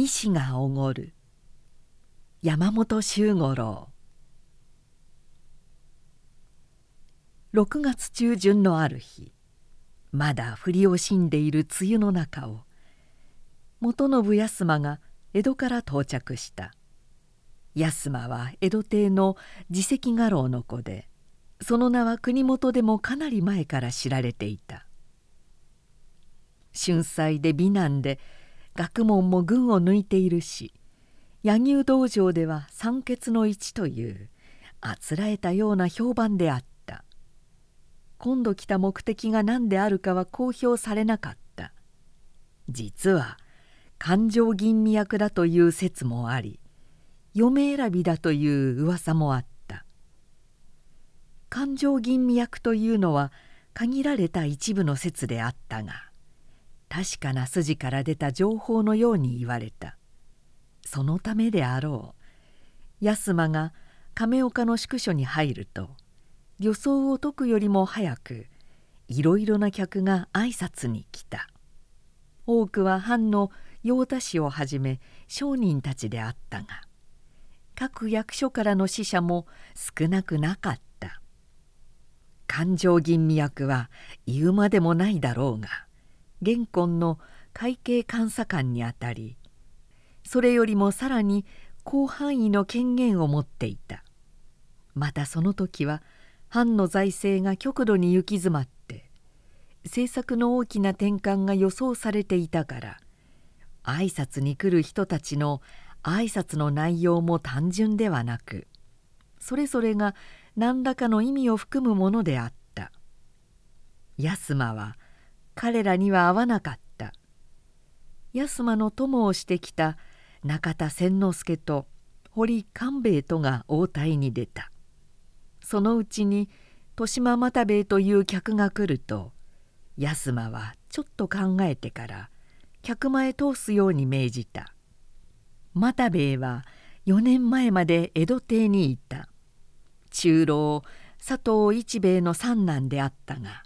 西がおごる。山本周五郎。6月中旬のある日まだ降り惜しんでいる梅雨の中を元信康馬が江戸から到着した。安間は江戸邸の自責家老の子でその名は国元でもかなり前から知られていた。春祭で美男で学問も群を抜いているし柳生道場では三欠の一というあつらえたような評判であった。今度来た目的が何であるかは公表されなかった。実は勘定吟味役だという説もあり嫁選びだという噂もあった。勘定吟味役というのは限られた一部の説であったが確かな筋から出た情報のように言われた。そのためであろう。安間が亀岡の宿所に入ると予想を解くよりも早くいろいろな客が挨拶に来た。多くは藩の用太氏をはじめ商人たちであったが各役所からの使者も少なくなかった。勘定吟味役は言うまでもないだろうが現今の会計監査官にあたりそれよりもさらに広範囲の権限を持っていた。またその時は藩の財政が極度に行き詰まって政策の大きな転換が予想されていたから挨拶に来る人たちの挨拶の内容も単純ではなくそれぞれが何らかの意味を含むものであった。安間は彼らには合わなかった。安間の友をしてきた中田千之助と堀官兵衛とが応対に出た。そのうちに豊島又兵衛という客が来ると安間はちょっと考えてから客前通すように命じた。又兵衛は4年前まで江戸邸にいた。中老佐藤一兵衛の三男であったが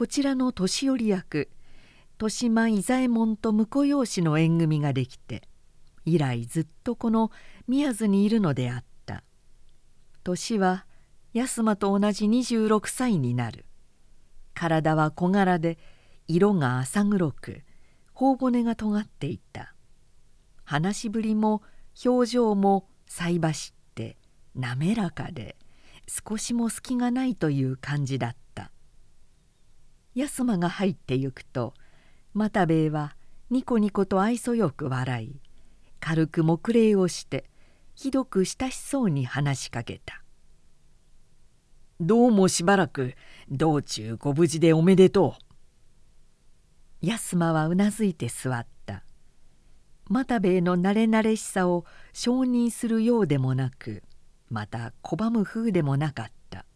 こちらの年寄り役豊島伊左衛門と婿養子の縁組ができて以来ずっとこの宮津にいるのであった。年は安間と同じ26歳になる。体は小柄で色が浅黒く頬骨が尖っていた。話しぶりも表情も菜箸って滑らかで少しも隙がないという感じだった。安間が入ってゆくと又兵衛はニコニコと愛想よく笑い軽く黙礼をしてひどく親しそうに話しかけた「どうもしばらく道中ご無事でおめでとう」安間はうなずいて座った。又兵衛の慣れ慣れしさを承認するようでもなくまた拒む風でもなかった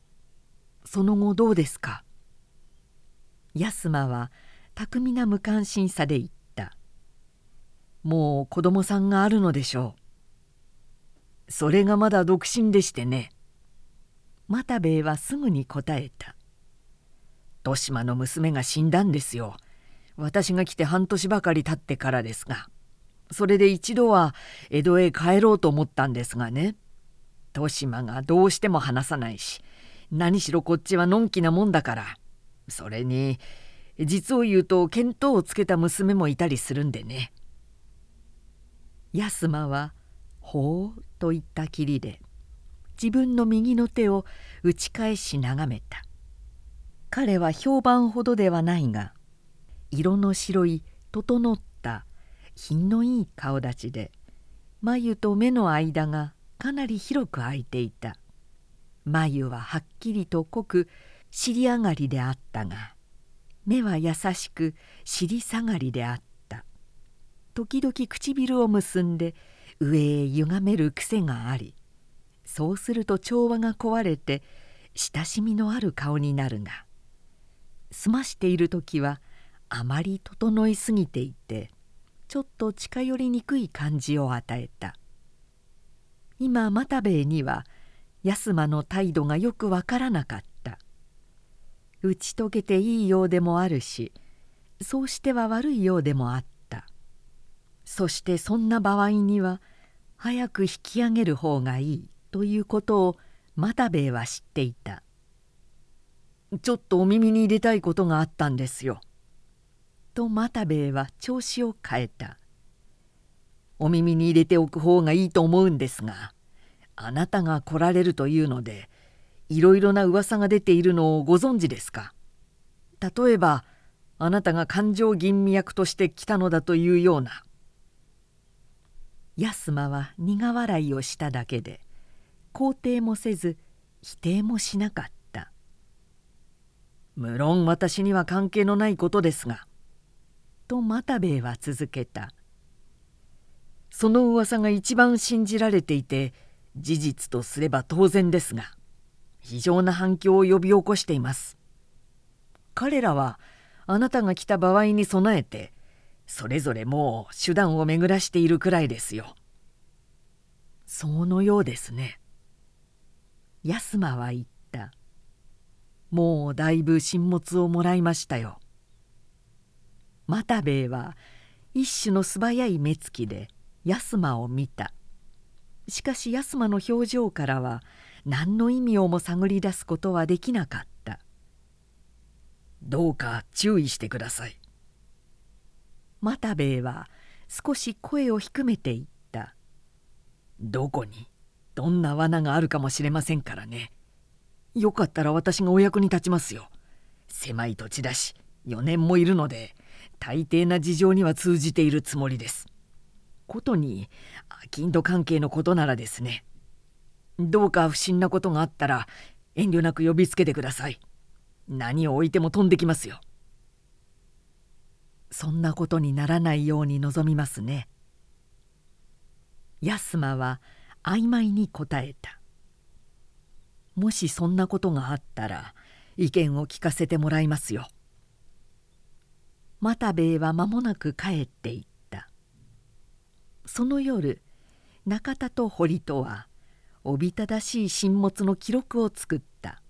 「その後どうですか?」安間は巧みな無関心さで言った「もう子供さんがあるのでしょう」それがまだ独身でしてね。又兵衛はすぐに答えた「豊島の娘が死んだんですよ。私が来て半年ばかり経ってからですが。それで一度は江戸へ帰ろうと思ったんですがね。豊島がどうしても話さないし何しろこっちはのんきなもんだから。それに実を言うと見当をつけた娘もいたりするんでね。安間は「ほう」と言ったきりで自分の右の手を打ち返し眺めた彼は評判ほどではないが色の白い整った品のいい顔立ちで眉と目の間がかなり広く開いていた眉ははっきりと濃く尻上がりであったが目は優しく尻下がりであった。時々唇を結んで上へ歪める癖がありそうすると調和が壊れて親しみのある顔になるが澄ましている時はあまり整いすぎていてちょっと近寄りにくい感じを与えた。今又兵衛には安間の態度がよくわからなかった。打ち解けていいようでもあるしそうしては悪いようでもあったそしてそんな場合には早く引き上げる方がいいということを又兵衛は知っていたちょっとお耳に入れたいことがあったんですよ。と又兵衛は調子を変えた。お耳に入れておく方がいいと思うんですがあなたが来られるというのでいろいろな噂が出ているのをご存知ですか？例えばあなたが勘定吟味役として来たのだというような。安間は苦笑いをしただけで肯定もせず否定もしなかった。無論私には関係のないことですが」と又兵衛は続けた「その噂が一番信じられていて事実とすれば当然ですが非常な反響を呼び起こしています」彼らはあなたが来た場合に備えてそれぞれもう手段を巡らしているくらいですよ。そのようですね。安間は言った。もうだいぶ進物をもらいましたよ。又兵衛は一種の素早い目つきで安間を見た。しかし安間の表情からは何の意味をも探り出すことはできなかった。どうか注意してください。又兵衛は少し声を低めて言った。どこに？どんな罠があるかもしれませんからね。よかったら私がお役に立ちますよ。狭い土地だし4年もいるので大抵な事情には通じているつもりです。ことに金土関係のことならですねどうか不審なことがあったら遠慮なく呼びつけてください。何を置いても飛んできますよ。そんなことにならないように望みますね。安間は曖昧に答えた。もしそんなことがあったら意見を聞かせてもらいますよ。又兵衛は間もなく帰っていったその夜中田と堀戸はおびただしい進物の記録を作った。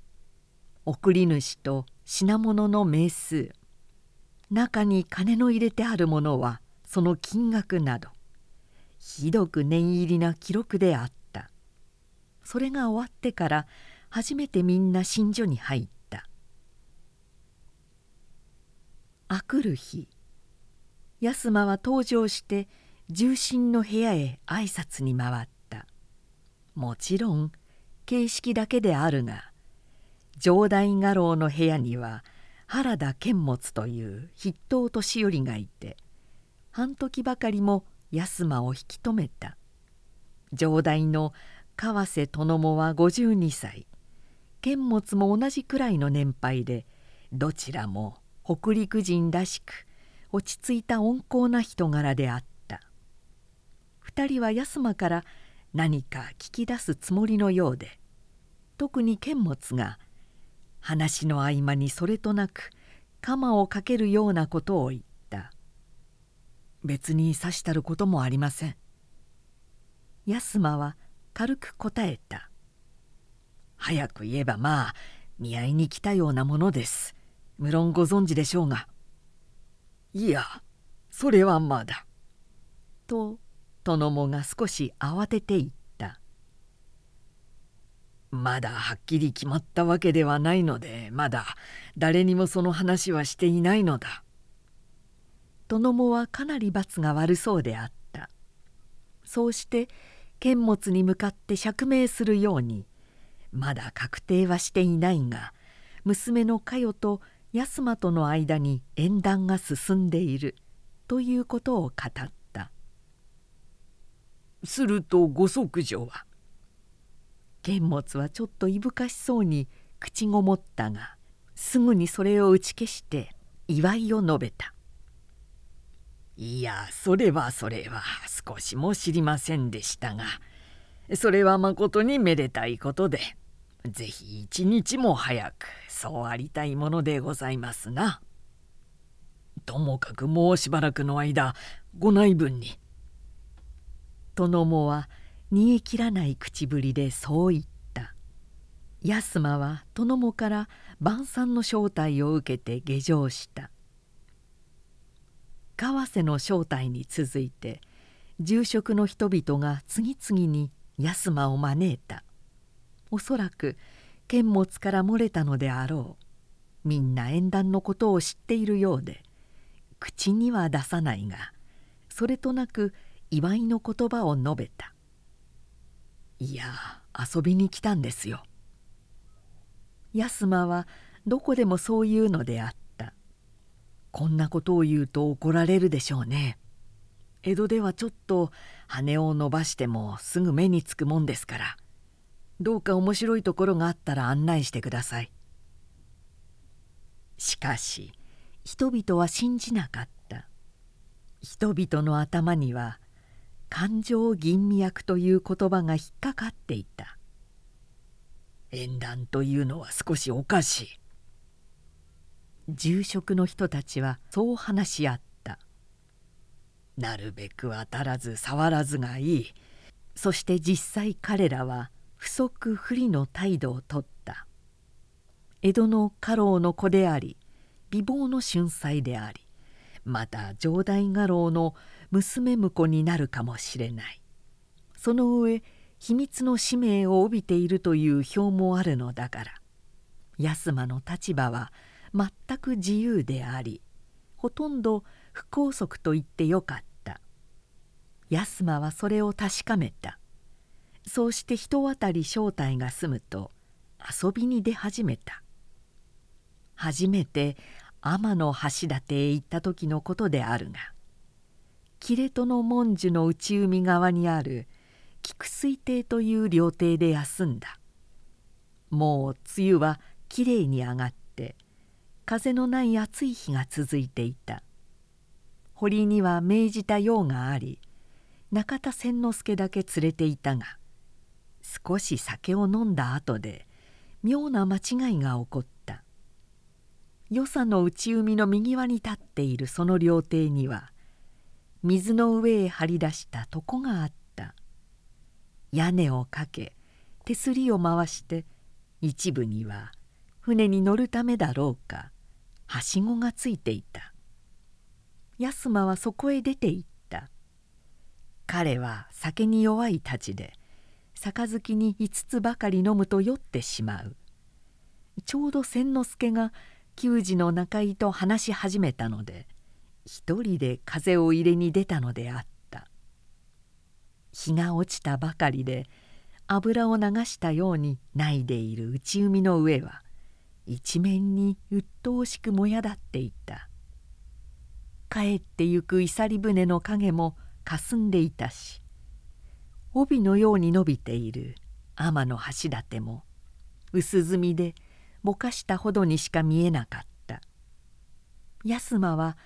送り主と品物の名数。中に金の入れてあるものはその金額など。ひどく念入りな記録であった。それが終わってから初めてみんな寝所に入った。あくる日。安間は登場して重臣の部屋へ挨拶に回った。もちろん形式だけであるが城代家老の部屋には原田剣持という筆頭年寄りがいて半時ばかりも安間を引き止めた。城代の川瀬殿もは52歳。剣物も同じくらいの年配でどちらも北陸人らしく落ち着いた温厚な人柄であった。2人は安間から何か聞き出すつもりのようで特に剣物が話の合間にそれとなく鎌をかけるようなことを言った。別に刺したることもありません。安間は軽く答えた。早く言えばまあ見合いに来たようなものです。無論ご存知でしょうが。いやそれはまだ。と殿もが少し慌てて言った。まだはっきり決まったわけではないのでまだ誰にもその話はしていないのだ。殿もはかなり罰が悪そうであった。そうして剣物に向かって釈明するようにまだ確定はしていないが娘の佳代と安間との間に縁談が進んでいるということを語った。するとご息女は剣物はちょっといぶかしそうに口ごもったがすぐにそれを打ち消して祝いを述べた「いやそれはそれは少しも知りませんでしたがそれはまことにめでたいことでぜひ一日も早くそうありたいものでございますな。ともかくもうしばらくの間ご内分に。殿もは煮え切らない口ぶりでそう言った。安間は殿もから晩餐の招待を受けて下城した。川瀬の招待に続いて住職の人々が次々に安間を招いたおそらく剣物から漏れたのであろうみんな縁談のことを知っているようで口には出さないがそれとなく祝いの言葉を述べた「いや遊びに来たんですよ」安間はどこでもそういうのであった。こんなことを言うと怒られるでしょうね。江戸ではちょっと羽を伸ばしてもすぐ目につくもんですから。どうか面白いところがあったら案内してください。しかし人々は信じなかった。人々の頭には感情吟味役という言葉が引っかかっていた。縁談というのは少しおかしい。住職の人たちはそう話し合った。なるべく当たらず触らずがいい。そして実際彼らは不足不利の態度をとった。江戸の家老の子であり美貌の春才でありまた城代家老の娘婿になるかもしれない。その上秘密の使命を帯びているという表もあるのだから。安間の立場は全く自由でありほとんど不拘束と言ってよかった。安間はそれを確かめた。そうして人渡り正体が済むと遊びに出始めた。初めて天の橋立へ行った時のことであるが切戸の文殊の内海側にある菊水亭という料亭で休んだ。もう梅雨はきれいに上がって風のない暑い日が続いていた。堀には命じた用があり中田千之助だけ連れていたが少し酒を飲んだ後で妙な間違いが起こった。与謝の内海の右輪に立っているその料亭には水の上へ張り出した床があった。屋根をかけ手すりを回して一部には船に乗るためだろうかはしごがついていた。安間はそこへ出て行った。彼は酒に弱いたちで杯に5つばかり飲むと酔ってしまう。ちょうど千之助が給仕の中井と話し始めたので一人で風を入れに出たのであった。日が落ちたばかりで油を流したようにないでいる内海の上は一面に鬱陶しくもやだっていた。帰ってゆくいさり船の影もかすんでいたし帯のように伸びている天の橋立も薄墨でぼかしたほどにしか見えなかった。安間は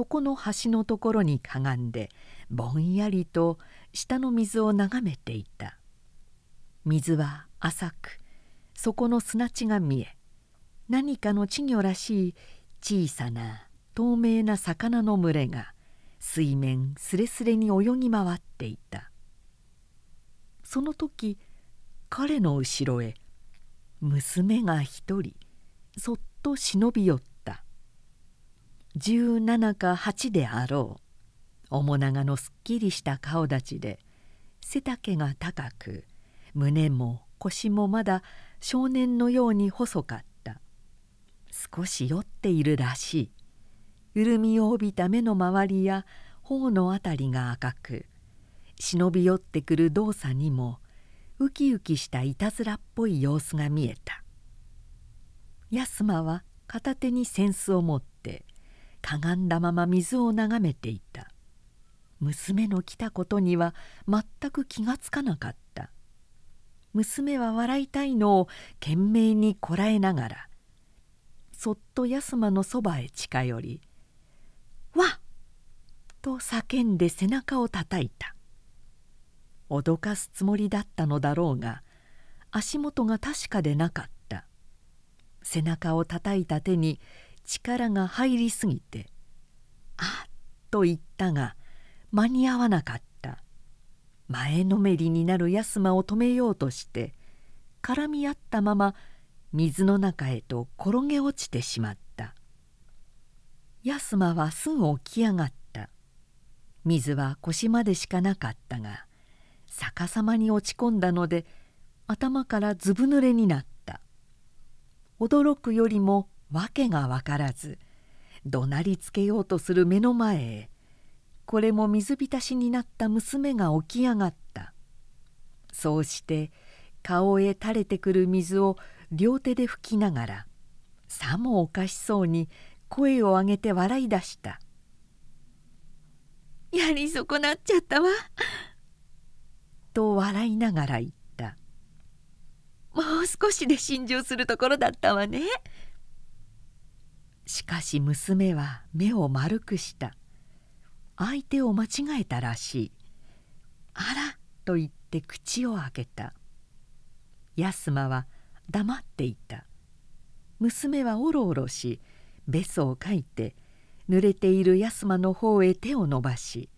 床の端のところにかがんでぼんやりと下の水を眺めていた。水は浅く底の砂地が見え何かの稚魚らしい小さな透明な魚の群れが水面すれすれに泳ぎ回っていた。その時彼の後ろへ娘が一人そっと忍び寄った17か8であろう。面長のすっきりした顔立ちで背丈が高く胸も腰もまだ少年のように細かった。少し酔っているらしい。潤みを帯びた目の周りや頬のあたりが赤く忍び寄ってくる動作にもウキウキしたいたずらっぽい様子が見えた。安間は片手に扇子を持ってかがんだまま水を眺めていた。娘の来たことには全く気がつかなかった。娘は笑いたいのを懸命にこらえながらそっと安間のそばへ近寄り「わっ!」と叫んで背中をたたいた。脅かすつもりだったのだろうが足元が確かでなかった。背中をたたいた手に力が入りすぎて「あっ!」と言ったが間に合わなかった。前のめりになる安間を止めようとして絡み合ったまま水の中へと転げ落ちてしまった。安間はすぐ起き上がった。水は腰までしかなかったが逆さまに落ち込んだので頭からずぶ濡れになった。驚くよりも訳が分からず怒鳴りつけようとする目の前へこれも水浸しになった娘が起き上がった。そうして顔へ垂れてくる水を両手で拭きながらさもおかしそうに声を上げて笑い出した「やり損なっちゃったわ」と笑いながら言った「もう少しで心中するところだったわね」しかし娘は目を丸くした。相手を間違えたらしい「あら」と言って口を開けた。安間は黙っていた。娘はおろおろしべそをかいて濡れている安間の方へ手を伸ばし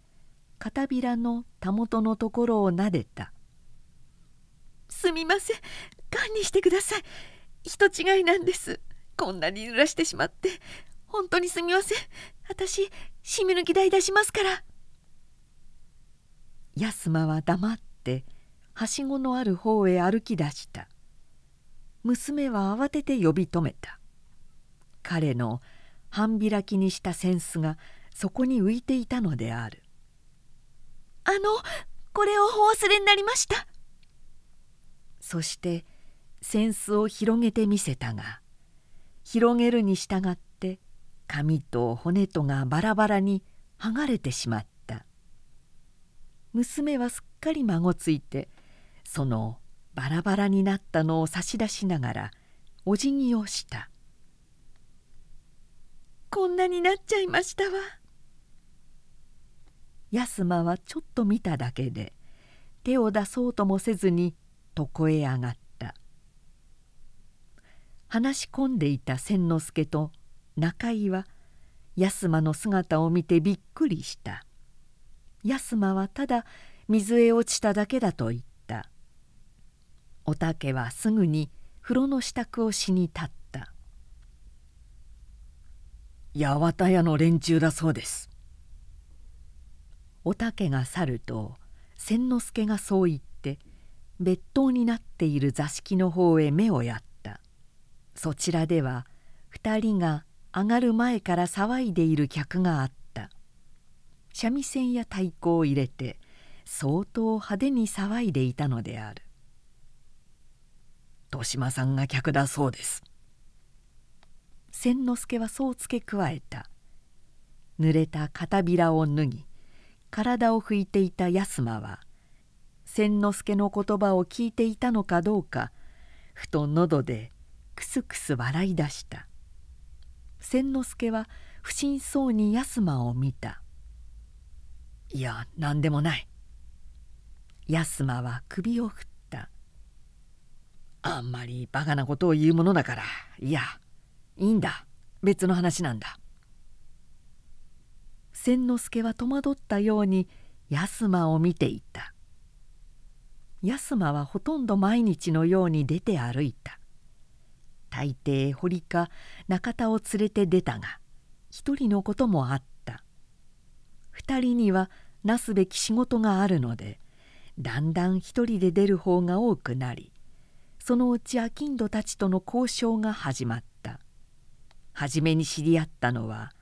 片びらのたもとのところをなでた「すみません。堪にしてください。人違いなんです。こんなに濡らしてしまって本当にすみません。私しみ抜き代出しますから」安間は黙ってはしごのある方へ歩き出した。娘は慌てて呼び止めた。彼の半開きにした扇子がそこに浮いていたのである「あのこれをお忘れになりました」そして扇子を広げてみせたが広げるに従って髪と骨とがバラバラに剥がれてしまった。娘はすっかり孫ついてそのバラバラになったのを差し出しながらお辞儀をした「こんなになっちゃいましたわ」安間はちょっと見ただけで手を出そうともせずに床へ上がった。話し込んでいた千之助と中井は安間の姿を見てびっくりした。安間はただ水へ落ちただけだと言った。おたけはすぐに風呂の支度をしに立った。八幡屋の連中だそうです。おたけが去ると千之助がそう言って別当になっている座敷の方へ目をやった。そちらでは2人が上がる前から騒いでいる客があった。三味線や太鼓を入れて相当派手に騒いでいたのである。豊島さんが客だそうです。千之助はそう付け加えた。濡れた片びらを脱ぎ体を拭いていた安間は千之助の言葉を聞いていたのかどうかふと喉でクスクス笑い出した。千之助は不審そうに安間を見た「いや何でもない」安間は首を振った「あんまりバカなことを言うものだから。いやいいんだ。別の話なんだ」千之助は戸惑ったように安間を見ていた。安間はほとんど毎日のように出て歩いた。大抵堀か中田を連れて出たが一人のこともあった。二人にはなすべき仕事があるのでだんだん一人で出る方が多くなりそのうち商人たちとの交渉が始まった。初めに知り合ったのは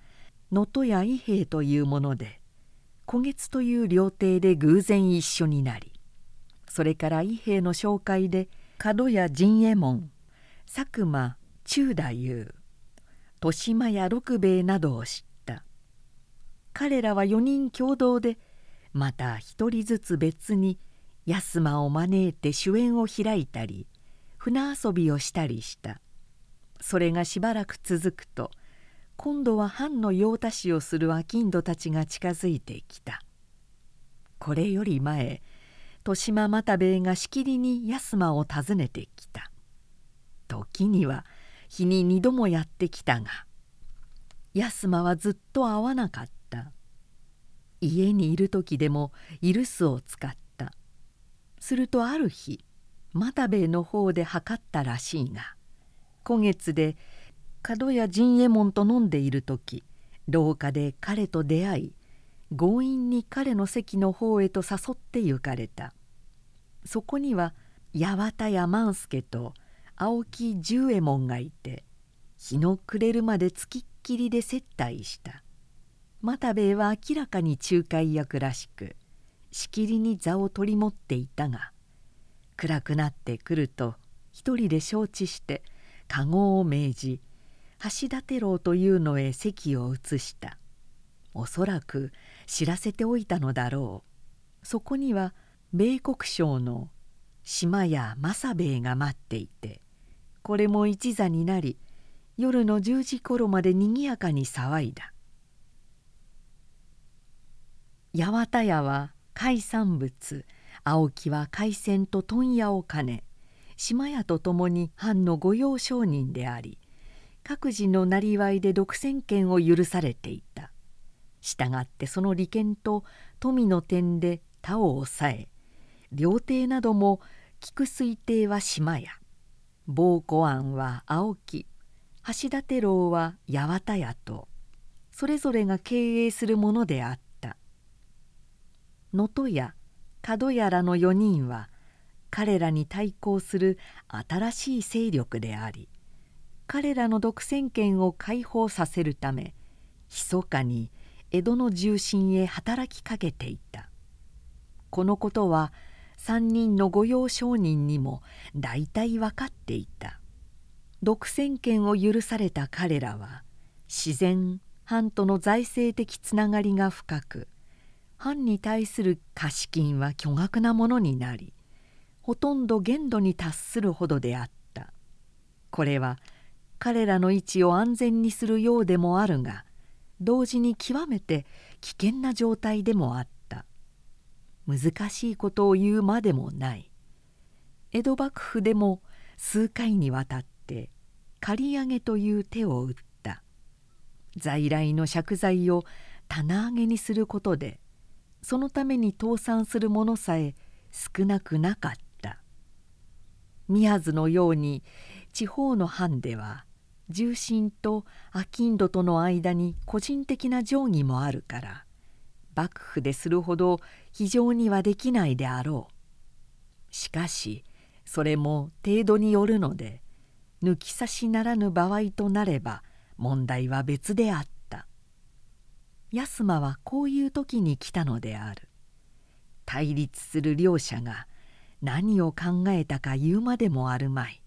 能登屋伊兵衛というもので古月という料亭で偶然一緒になりそれから伊兵衛の紹介で角屋陣右衛門佐久間中太夫豊島や六兵衛などを知った。彼らは4人共同でまた一人ずつ別に安間を招いて主演を開いたり船遊びをしたりした。それがしばらく続くと今度は藩の用足しをする商人たちが近づいてきた。これより前豊島又兵衛がしきりに安間を訪ねてきた。時には日に二度もやってきたが安間はずっと会わなかった。家にいる時でもイルスを使った。するとある日又兵衛の方で測ったらしいが今月で角屋陣右衛門と飲んでいる時廊下で彼と出会い強引に彼の席の方へと誘って行かれた。そこには八幡屋万助と青木十右衛門がいて日の暮れるまでつきっきりで接待した。又兵衛は明らかに仲介役らしくしきりに座を取り持っていたが暗くなってくると一人で承知して籠を命じ橋立郎というのへ席を移した。おそらく知らせておいたのだろう。そこには米国省の島屋正兵衛が待っていてこれも一座になり夜の10時頃までにぎやかに騒いだ。八幡屋は海産物青木は海鮮と問屋を兼ね島屋と共に藩の御用商人であり各自のなりわいで独占権を許されていた。したがってその利権と富の点で他を抑え料亭なども菊水亭は島屋。暴古庵は青木。橋立楼は八幡屋とそれぞれが経営するものであった。能登屋角屋らの4人は彼らに対抗する新しい勢力であり彼らの独占権を解放させるため密かに江戸の重臣へ働きかけていた。このことは3人の御用商人にも大体分かっていた。独占権を許された彼らは自然藩との財政的つながりが深く藩に対する貸金は巨額なものになりほとんど限度に達するほどであった。これは彼らの位置を安全にするようでもあるが同時に極めて危険な状態でもあった。難しいことを言うまでもない。江戸幕府でも数回にわたって借り上げという手を打った。在来の借財を棚上げにすることでそのために倒産する者さえ少なくなかった。宮津のように地方の藩では重臣と商人との間に個人的な定規もあるから幕府でするほど非常にはできないであろう。しかしそれも程度によるので抜き差しならぬ場合となれば問題は別であった。安間はこういう時に来たのである。対立する両者が何を考えたか言うまでもあるまい。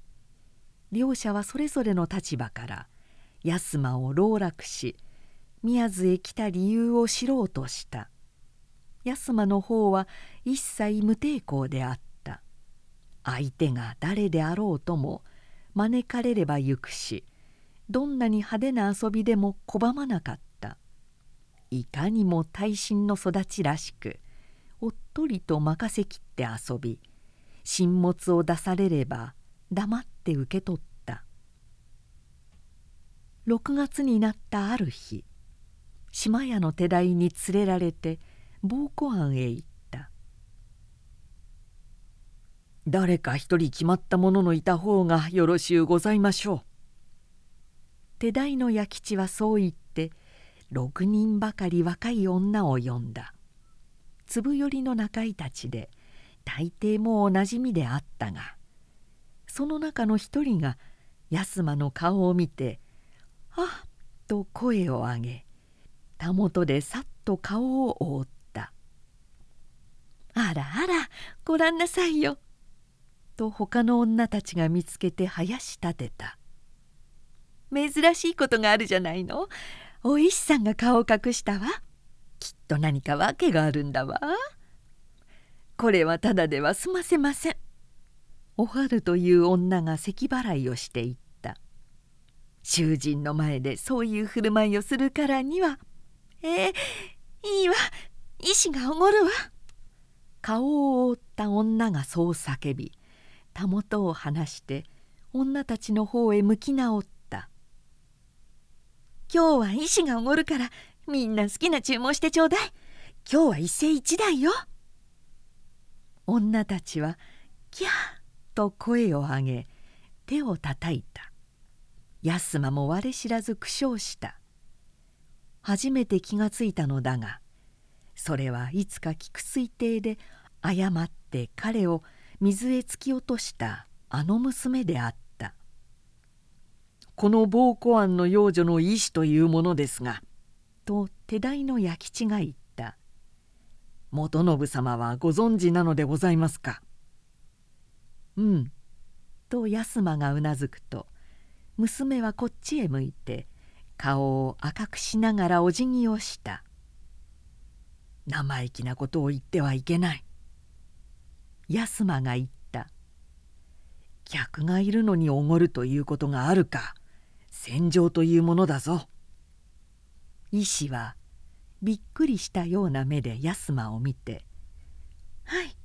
両者はそれぞれの立場から安間を籠絡し宮津へ来た理由を知ろうとした。安間の方は一切無抵抗であった。相手が誰であろうとも招かれれば行くしどんなに派手な遊びでも拒まなかった。いかにも大臣の育ちらしくおっとりと任せきって遊び進物を出されれば黙って受け取った。6月になったある日島屋の手代に連れられて暴古庵へ行った「誰か一人決まった者のいた方がよろしゅうございましょう」手代の弥吉はそう言って6人ばかり若い女を呼んだ粒寄りの仲居たちで大抵もうおなじみであったがその中の一人が安間の顔を見て「あっ!」と声を上げたもとでさっと顔を覆った「あらあらごらんなさいよ」と他の女たちが見つけて囃し立てた「珍しいことがあるじゃないの。お石さんが顔を隠したわ。きっと何か訳があるんだわ。これはただでは済ませません」おはるという女が咳払いをしていった。囚人の前でそういう振る舞いをするからにはえー、いいわ。医師がおごるわ。顔を覆った女がそう叫びたもとを離して女たちの方へ向き直った「今日は医師がおごるからみんな好きな注文してちょうだい。今日は一世一代よ」女たちは「キャー!」と声を上げ手をたたいた。安間も我知らず苦笑した。初めて気がついたのだがそれはいつか菊水亭で誤って彼を水へ突き落としたあの娘であった。この暴行案の幼女の意志というものですがと手代の弥吉が言った。元信様はご存知なのでございますか？うん。と安間がうなずくと娘はこっちへ向いて顔を赤くしながらお辞儀をした。生意気なことを言ってはいけない。安間が言った。客がいるのにおごるということがあるか。戦場というものだぞ。医師はびっくりしたような目で安間を見て「はい」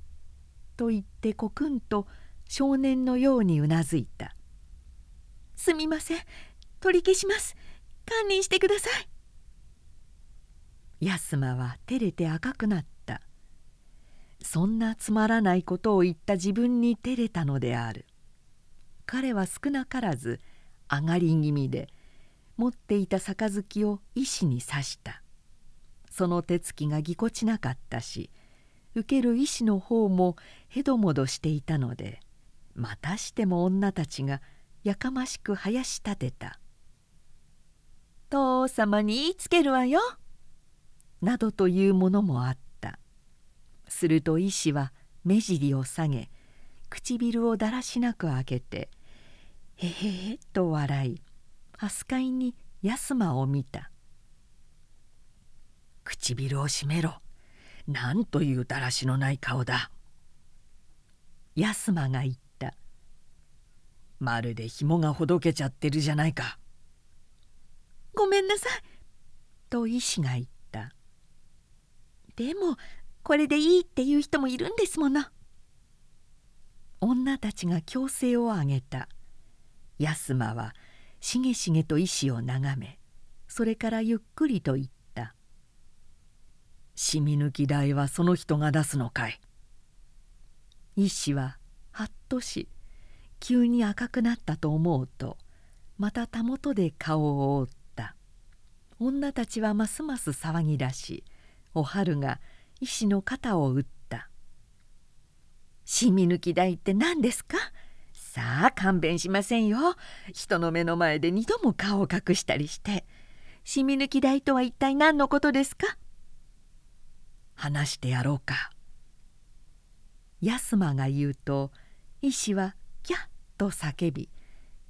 と言ってコクンと少年のようにうなずいた「すみません。取り消します。堪忍してください」安間は照れて赤くなった。そんなつまらないことを言った自分に照れたのである。彼は少なからず上がり気味で持っていた杯を医師に刺した。その手つきがぎこちなかったし受ける医師の方もへどもどしていたのでまたしても女たちがやかましくはやし立てた「父様に言いつけるわよ」などというものもあった。すると医師は目尻を下げ唇をだらしなく開けて「へへへ」と笑い飛鳥に安間を見た「唇を閉めろ。なんというだらしのない顔だ」安間が言った「まるで紐がほどけちゃってるじゃないか」ごめんなさい」と医師が言った。でもこれでいいっていう人もいるんですもの。女たちが強制を上げた。安間はしげしげと石を眺めそれからゆっくりと言った「しみ抜き代はその人が出すのかい?」石ははっとし急に赤くなったと思うとまたたもとで顔を覆った。女たちはますます騒ぎ出しお春が医師の肩を打った「しみ抜き代って何ですかさあ勘弁しませんよ。人の目の前で二度も顔を隠したりしてしみ抜き代とは一体何のことですか話してやろうか」安間が言うと医師は「キャッ」と叫び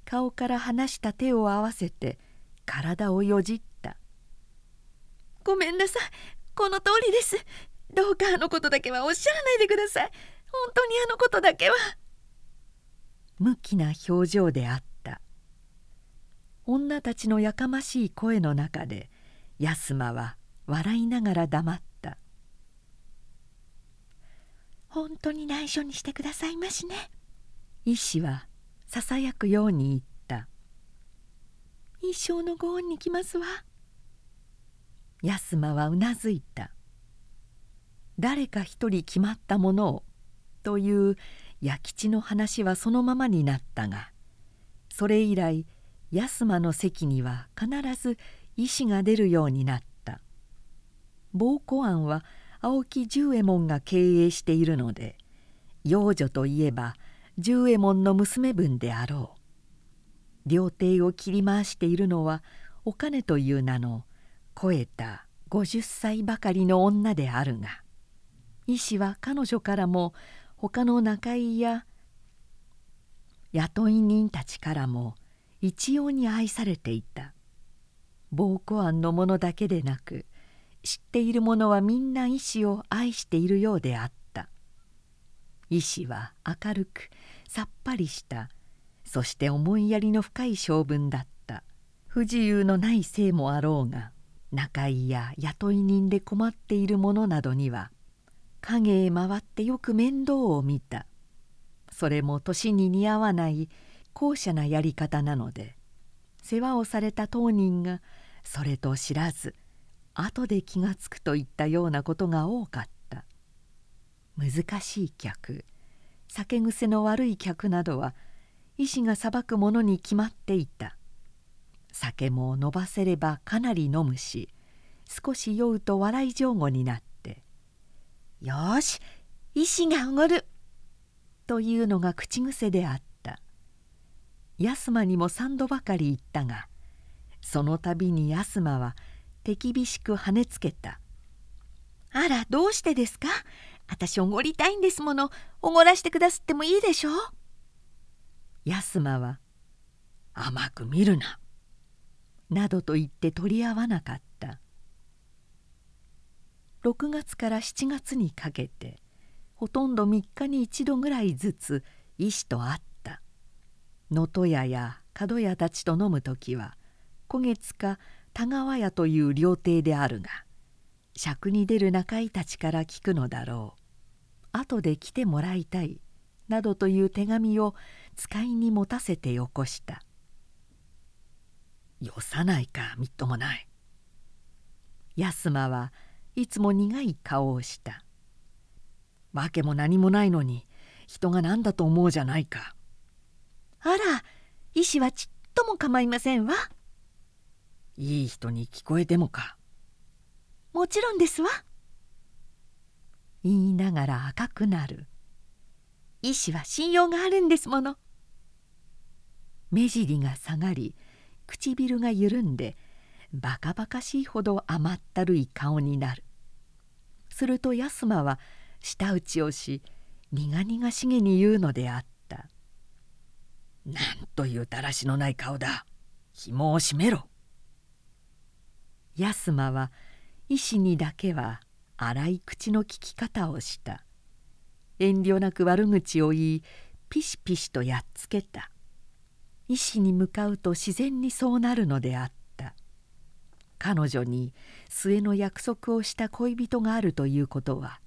顔から離した手を合わせて体をよじった「ごめんなさい。この通りです。どうかあのことだけはおっしゃらないでください。本当にあのことだけは。無気な表情であった。女たちのやかましい声の中で安間は笑いながら黙った。本当に内緒にしてくださいましね。医師はささやくように言った一生のご恩に来ますわ。安間はうなずいた。誰か一人決まったものをという弥吉の話はそのままになったがそれ以来安間の席には必ず医師が出るようになった。暴行庵は青木十右衛門が経営しているので養女といえば十右衛門の娘分であろう。料亭を切り回しているのはお金という名の超えた50歳ばかりの女であるが医師は彼女からも他の仲居や雇い人たちからも一様に愛されていた。暴行案の者だけでなく知っている者はみんな医師を愛しているようであった。医師は明るくさっぱりしたそして思いやりの深い性分だった。不自由のない性もあろうが仲居や雇い人で困っている者などには影へ回ってよく面倒を見た。それも年に似合わない高奢なやり方なので世話をされた当人がそれと知らず後で気が付くといったようなことが多かった。難しい客酒癖の悪い客などは医師が裁くものに決まっていた。酒も飲ばせればかなり飲むし少し酔うと笑い上戸になってよし医師がおごる」というのが口癖であった。安間にも三度ばかり言ったがその度に安間は手厳しく跳ねつけた「あらどうしてですか？私おごりたいんですものおごらしてくだすってもいいでしょう」安間は「甘く見るな」などと言って取り合わなかった。6月から7月にかけてほとんど3日に1度ぐらいずつ医師と会った。能登屋や角屋たちと飲む時は古月か田川屋という料亭であるが尺に出る仲居たちから聞くのだろう。後で来てもらいたいなどという手紙を使いに持たせてよこした。よさないかみっともない。安間はいつも苦い顔をした。訳も何もないのに人が何だと思うじゃないか。あら医師はちっとも構いませんわ。いい人に聞こえてもか。もちろんですわ。言いながら赤くなる。医師は信用があるんですもの。目尻が下がり唇が緩んでバカバカしいほど甘ったるい顔になる。すると安間は舌打ちをし苦々しげに言うのであった「なんというだらしのない顔だ。紐を締めろ」安間は医師にだけは荒い口の利き方をした。遠慮なく悪口を言いピシピシとやっつけた。医師に向かうと自然にそうなるのであった。彼女に末の約束をした恋人があるということは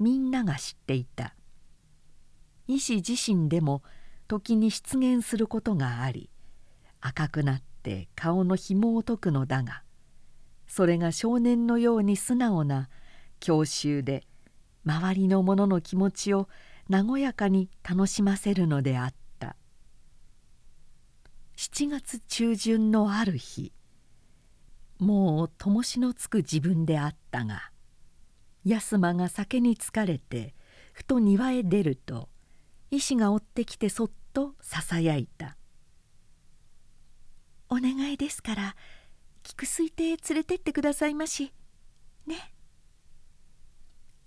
みんなが知っていた。医師自身でも時に出現することがあり赤くなって顔の紐を解くのだがそれが少年のように素直な郷愁で周りの者の気持ちを和やかに楽しませるのであった。7月中旬のある日もう灯のつく自分であったが安間が酒に疲れてふと庭へ出ると医師が追ってきてそっとささやいた「お願いですから菊水亭へ連れてってくださいまし。ね」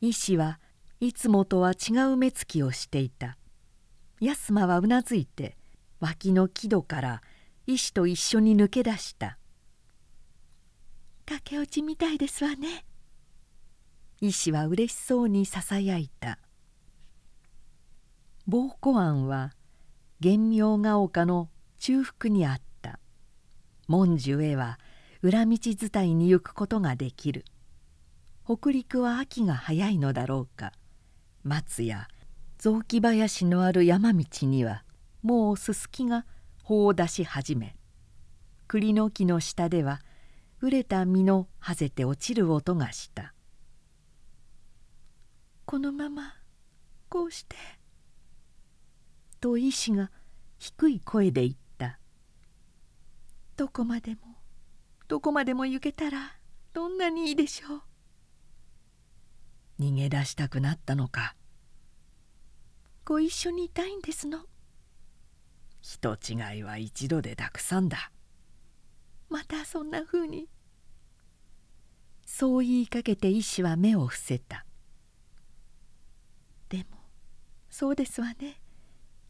医師はいつもとは違う目つきをしていた。安間はうなずいて脇の木戸から医師と一緒に抜け出した「駆け落ちみたいですわね」医師はうれしそうにささやいた。膀胱庵は玄妙が丘の中腹にあった。文殊へは裏道伝いに行くことができる。北陸は秋が早いのだろうか。松や雑木林のある山道にはもうすすきが穂を出し始め栗の木の下では熟れた実のはぜて落ちる音がした。このままこうして」と医師が低い声で言った「どこまでもどこまでも行けたらどんなにいいでしょう」逃げ出したくなったのか。ご一緒にいたいんですの。人違いは一度でたくさんだ。またそんなふうに。そう言いかけて医師は目を伏せた。でもそうですわね。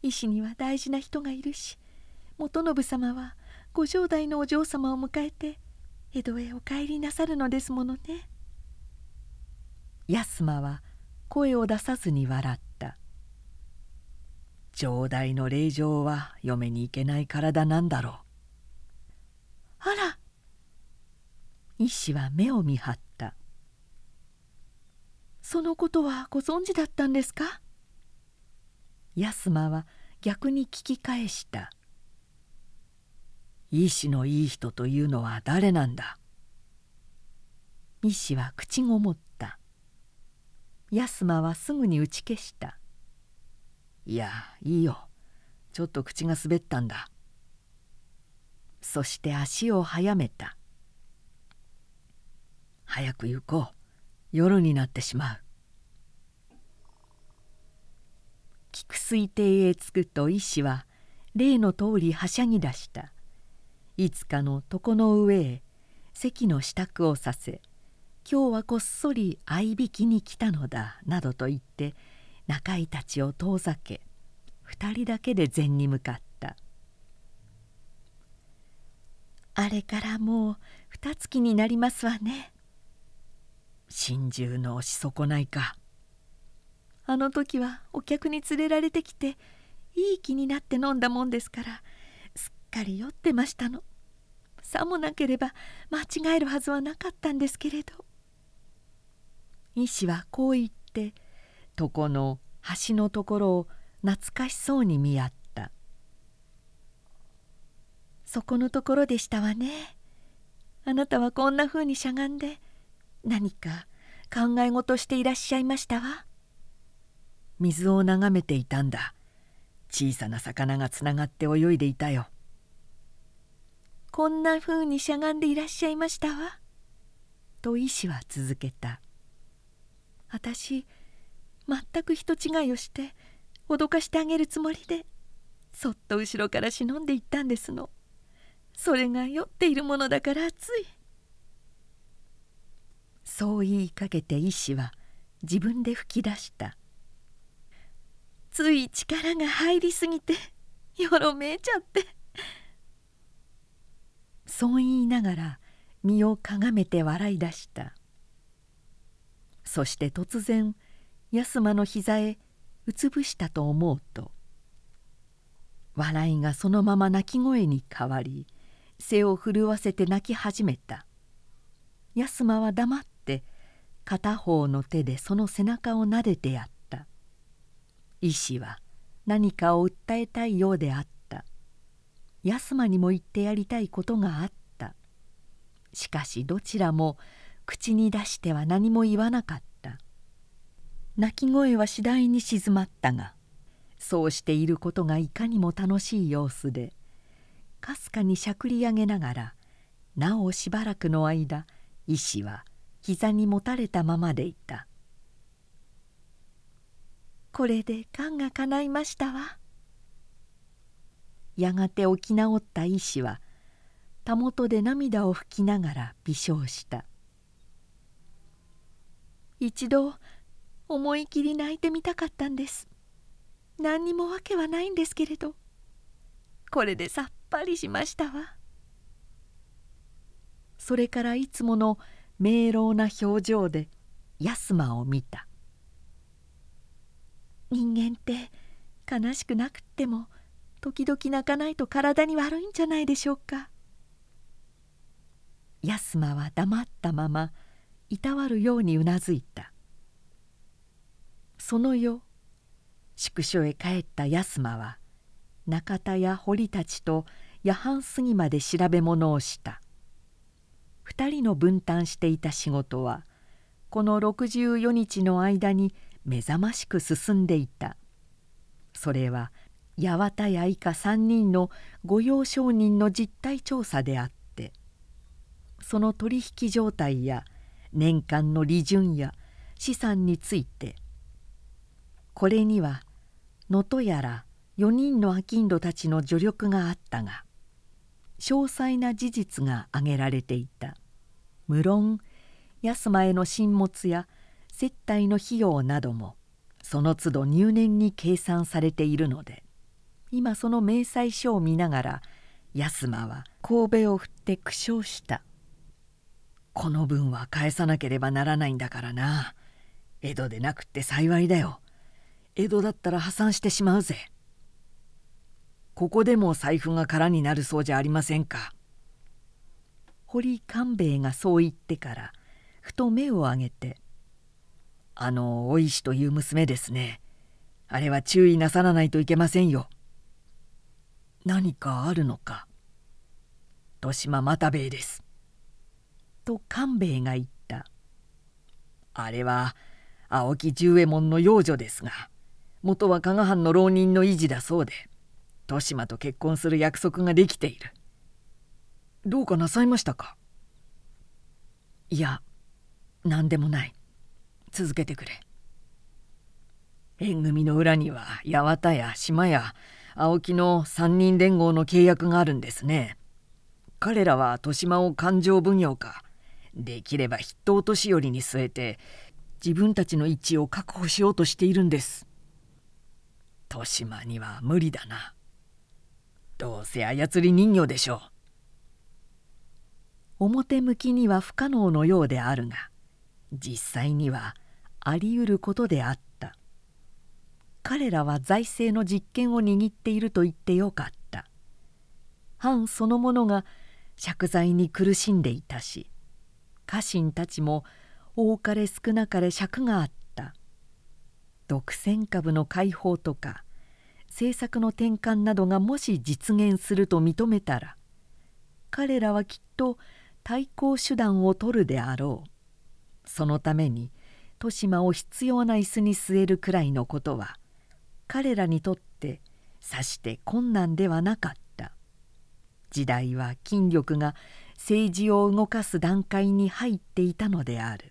医師には大事な人がいるし元信様はご城代のお嬢様を迎えて江戸へお帰りなさるのですものね。安間は声を出さずに笑った。城代の令状は嫁に行けない体なんだろう。あら。医師は目を見張った。そのことはご存知だったんですか？安間は逆に聞き返した。医師のいい人というのは誰なんだ？医師は口ごもった。安間はすぐに打ち消した。いやいいよ。ちょっと口が滑ったんだ。そして足を速めた。早く行こう。夜になってしまう。菊水亭へ着くと医師は例の通りはしゃぎ出した。いつかの床の上へ席の支度をさせ今日はこっそり合いびきに来たのだなどと言って中井たちを遠ざけ二人だけで禅に向かった。あれからもう二月になりますわね。心中の押し損ないか。あの時はお客に連れられてきていい気になって飲んだもんですからすっかり酔ってましたの。さもなければ間違えるはずはなかったんですけれど。医師はこう言って床の端のところを懐かしそうに見合った「そこのところでしたわね。あなたはこんなふうにしゃがんで何か考え事していらっしゃいましたわ」水を眺めていたんだ。小さな魚がつながって泳いでいたよ。こんなふうにしゃがんでいらっしゃいましたわ」と医師は続けた「私全く人違いをして脅かしてあげるつもりでそっと後ろから忍んでいったんですの。それが酔っているものだからつい」そう言いかけて医師は自分で吹き出した。つい力が入りすぎてよろめいちゃって。そう言いながら身をかがめて笑い出した。そして突然安間の膝へうつぶしたと思うと笑いがそのまま泣き声に変わり背を震わせて泣き始めた。安間は黙って片方の手でその背中を撫でてやった。医師は何かを訴えたいようであった。安間にも言ってやりたいことがあった。しかしどちらも口に出しては何も言わなかった。泣き声は次第に静まったがそうしていることがいかにも楽しい様子でかすかにしゃくり上げながらなおしばらくの間医師は膝にもたれたままでいた「これで癌が叶いましたわ」やがて起き直った医師はたもとで涙を拭きながら微笑した。一度思い切り泣いてみたかったんです。何にも訳はないんですけれど。これでさっぱりしましたわ。それからいつもの明朗な表情で安間を見た。人間って悲しくなくっても時々泣かないと体に悪いんじゃないでしょうか。安間は黙ったままいたわるようにうなずいた。その夜宿所へ帰った安間は中田や堀たちと夜半過ぎまで調べ物をした。2人の分担していた仕事はこの64日の間に目覚ましく進んでいた。それは八幡や以下3人の御用商人の実態調査であってその取引状態や年間の利潤や資産についてこれには能登やら4人の商人たちの助力があったが詳細な事実が挙げられていた。無論安間への進物や接待の費用などもその都度入念に計算されているので今その明細書を見ながら安間は神戸を振って苦笑した「この分は返さなければならないんだからな。江戸でなくって幸いだよ。江戸だったら破産してしまうぜ。ここでも財布が空になるそうじゃありませんか」堀勘兵衛がそう言ってからふと目を上げて「あのお石という娘ですね。あれは注意なさらないといけませんよ」何かあるのか。豊島又兵衛です。と官兵衛が言った。あれは青木十右衛門の養女ですが。元は加賀藩の浪人の維持だそうで豊島と結婚する約束ができている。どうかなさいましたか？いや何でもない。続けてくれ。縁組の裏には八幡や島や青木の三人連合の契約があるんですね。彼らは豊島を勘定奉行かできれば筆頭年寄りに据えて自分たちの位置を確保しようとしているんです。豊島には無理だな。どうせ操り人形でしょう。表向きには不可能のようであるが実際にはあり得ることであった。彼らは財政の実権を握っていると言ってよかった。藩そのものが借財に苦しんでいたし家臣たちも多かれ少なかれ尺があった。独占株の解放とか政策の転換などがもし実現すると認めたら彼らはきっと対抗手段を取るであろう。そのために豊島を必要な椅子に据えるくらいのことは彼らにとってさして困難ではなかった。時代は筋力が政治を動かす段階に入っていたのである。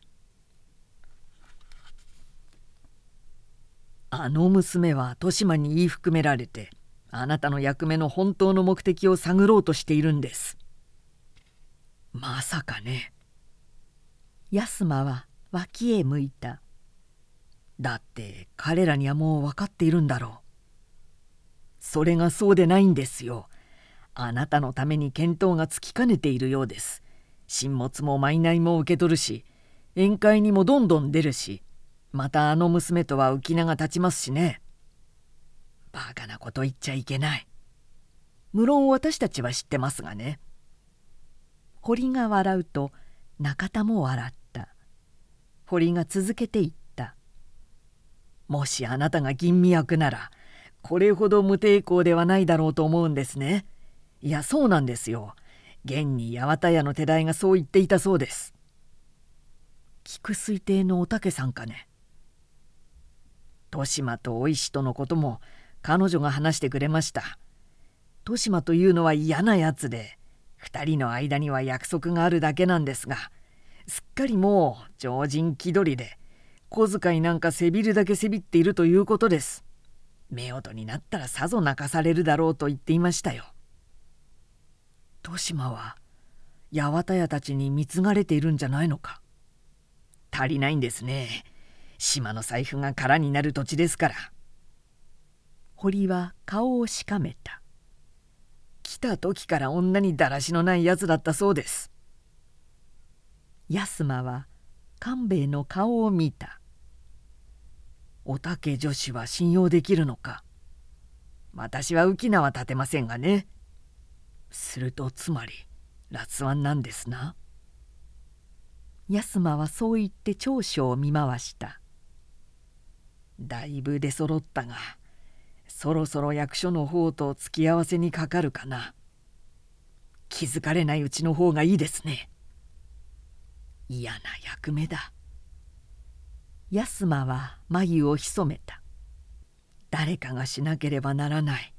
あの娘は豊島に言い含められてあなたの役目の本当の目的を探ろうとしているんです。まさかね。安間は脇へ向いた。だって彼らにはもう分かっているんだろう。それがそうでないんですよ。あなたのために見当がつきかねているようです。進物も賄も受け取るし宴会にもどんどん出るしまたあの娘とは浮き名が立ちますしね。バカなこと言っちゃいけない。無論私たちは知ってますがね。堀が笑うと中田も笑った。堀が続けて言った。もしあなたが吟味役ならこれほど無抵抗ではないだろうと思うんですね。いやそうなんですよ。現に八幡屋の手代がそう言っていたそうです。菊水亭のおたけさんかね。豊島とお石とのことも彼女が話してくれました。豊島というのは嫌なやつで2人の間には約束があるだけなんですがすっかりもう常人気取りで小遣いなんかせびるだけせびっているということです。夫婦になったらさぞ泣かされるだろうと言っていましたよ。豊島は八幡屋たちに貢がれているんじゃないのか。足りないんですね。島の財布が空になる土地ですから。堀は顔をしかめた。来た時から女にだらしのないやつだったそうです。安間は官兵衛の顔を見た。おたけ女子は信用できるのか。私は浮き名は立てませんがね。するとつまり辣腕なんですな。安間はそう言って長所を見回した。だいぶ出そろったがそろそろ役所の方と付き合わせにかかるかな。気づかれないうちの方がいいですね。嫌な役目だ。安間は眉を潜めた。誰かがしなければならない。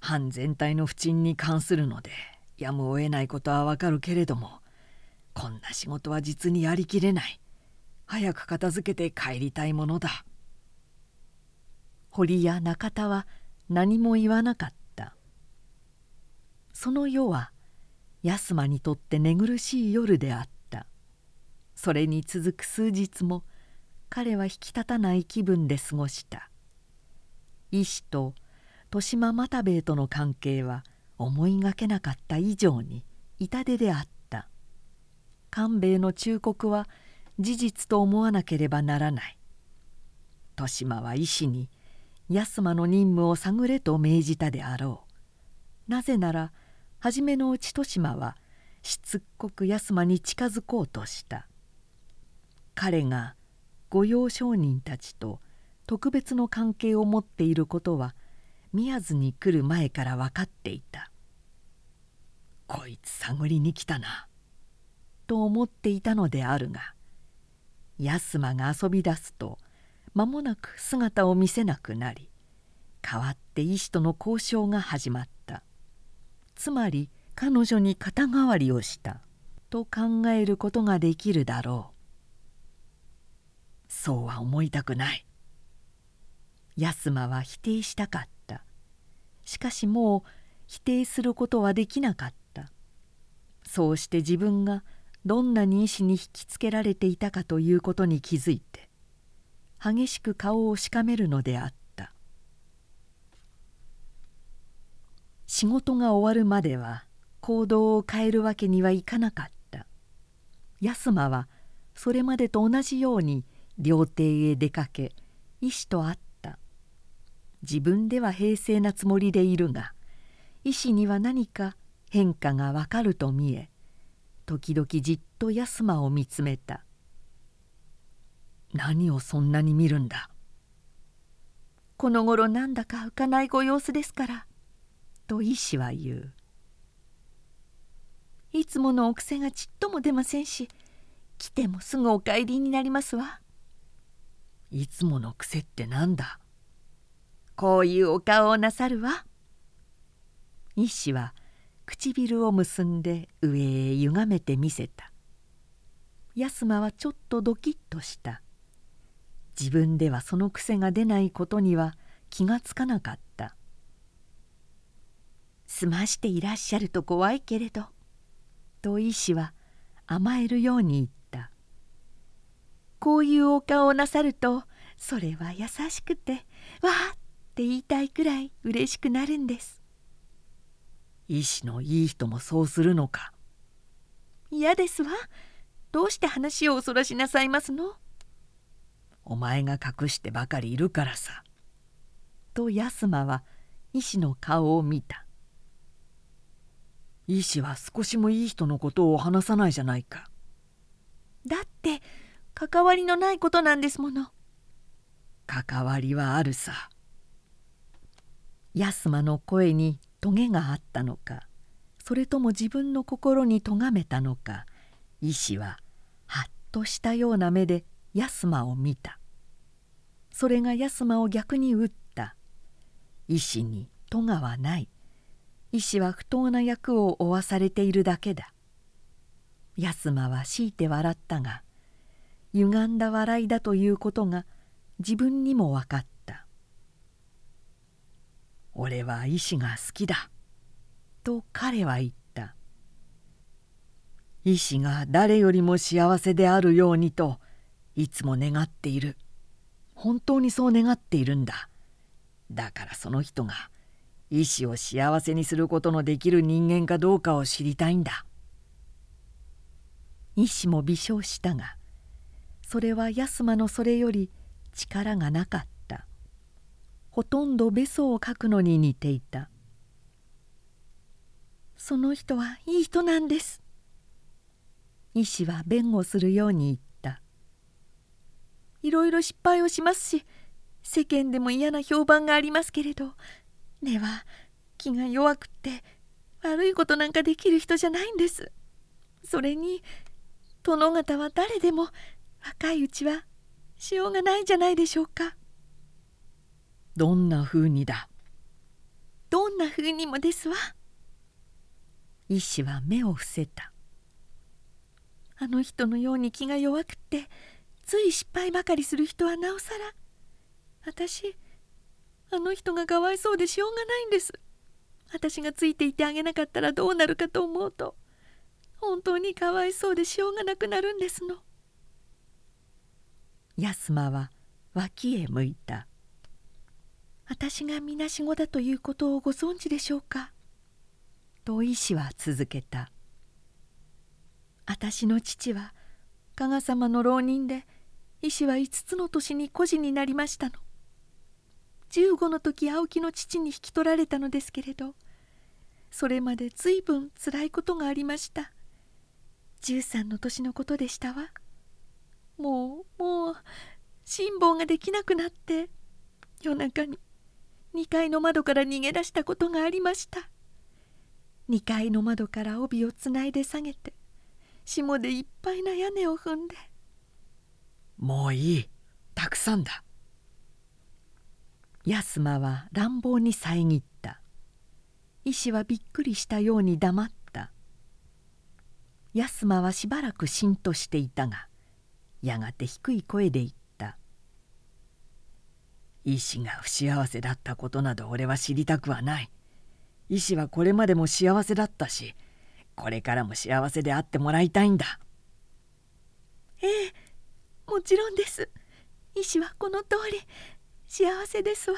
藩全体の不沈に関するのでやむを得ないことはわかるけれどもこんな仕事は実にやりきれない。早く片付けて帰りたいものだ。堀や中田は何も言わなかった。その夜は安間にとって寝苦しい夜であった。それに続く数日も彼は引き立たない気分で過ごした。医師と豊島又兵衛との関係は思いがけなかった以上に痛手であった。官兵衛の忠告は事実と思わなければならない。豊島は医師に安間の任務を探れと命じたであろう。なぜなら初めのうち豊島はしつっこく安間に近づこうとした。彼が御用商人たちと特別の関係を持っていることは宮津に来る前から分かっていた。こいつ探りに来たなと思っていたのであるが安間が遊び出すと間もなく姿を見せなくなり代わって医師との交渉が始まった。つまり彼女に肩代わりをした。と考えることができるだろう。そうは思いたくない。安間は否定したかった。しかしもう否定することはできなかった。そうして自分がどんなに意志に引きつけられていたかということに気づいて激しく顔をしかめるのであった。仕事が終わるまでは行動を変えるわけにはいかなかった。安間はそれまでと同じように料亭へ出かけ医師と会った。自分では平静なつもりでいるが医師には何か変化がわかると見え時々じっと安間を見つめた「何をそんなに見るんだ?」「この頃なんだか浮かないご様子ですから」と医師は言う。いつものお癖がちっとも出ませんし来てもすぐお帰りになりますわ。いつもの癖ってなんだ？こういうお顔をなさるわ。医師は唇を結んで上へ歪めてみせた。安間はちょっとドキッとした自分ではその癖が出ないことには気がつかなかった「済ましていらっしゃると怖いけれど」と医師は甘えるように言った「こういうお顔をなさるとそれは優しくてわあって言いたいくらい嬉しくなるんです」医師のいい人もそうするのか。嫌ですわ。どうして話をおそらしなさいますの？お前が隠してばかりいるからさ。と安間は医師の顔を見た。医師は少しもいい人のことを話さないじゃないか。だって関わりのないことなんですもの。関わりはあるさ。安間の声にトゲがあったのかそれとも自分の心に咎めたのか医師ははっとしたような目で安間を見た。それが安間を逆に打った。医師に咎はない。医師は不当な役を負わされているだけだ。安間は強いて笑ったが歪んだ笑いだということが自分にも分かった。俺は医師が好きだ」と彼は言った「医師が誰よりも幸せであるようにといつも願っている。本当にそう願っているんだ。だからその人が医師を幸せにすることのできる人間かどうかを知りたいんだ」医師も微笑したがそれは安間のそれより力がなかった。ほとんどべそを書くのに似ていた。その人はいい人なんです。医師は弁護するように言っいろいろ失敗をしますし世間でも嫌な評判がありますけれど根は気が弱くって悪いことなんかできる人じゃないんです。それに殿方は誰でも若いうちはしようがないじゃないでしょうか。どんなふうにだ？どんなふうにもですわ。医師は目を伏せた。あの人のように気が弱くってつい失敗ばかりする人はなおさら私あの人がかわいそうでしょうがないんです。私がついていてあげなかったらどうなるかと思うと本当にかわいそうでしょうがなくなるんですの。安間は脇へ向いた。私がみなしごだということをご存知でしょうか?」と医師は続けた「私の父は加賀様の浪人で医師は5つの年に孤児になりましたの。15の時青木の父に引き取られたのですけれどそれまで随分つらいことがありました。13の年のことでしたわ。もうもう辛抱ができなくなって夜中に2階の窓から逃げ出したことがありました。2階の窓から帯をつないで下げて霜でいっぱいな屋根を踏んでもういい。たくさんだ。安間は乱暴に遮った。医師はびっくりしたように黙った。安間はしばらくしんとしていたがやがて低い声で言った。医師が不幸せだったことなど俺は知りたくはない。医師はこれまでも幸せだったしこれからも幸せであってもらいたいんだ。ええもちろんです。医師はこの通り。幸せですわ。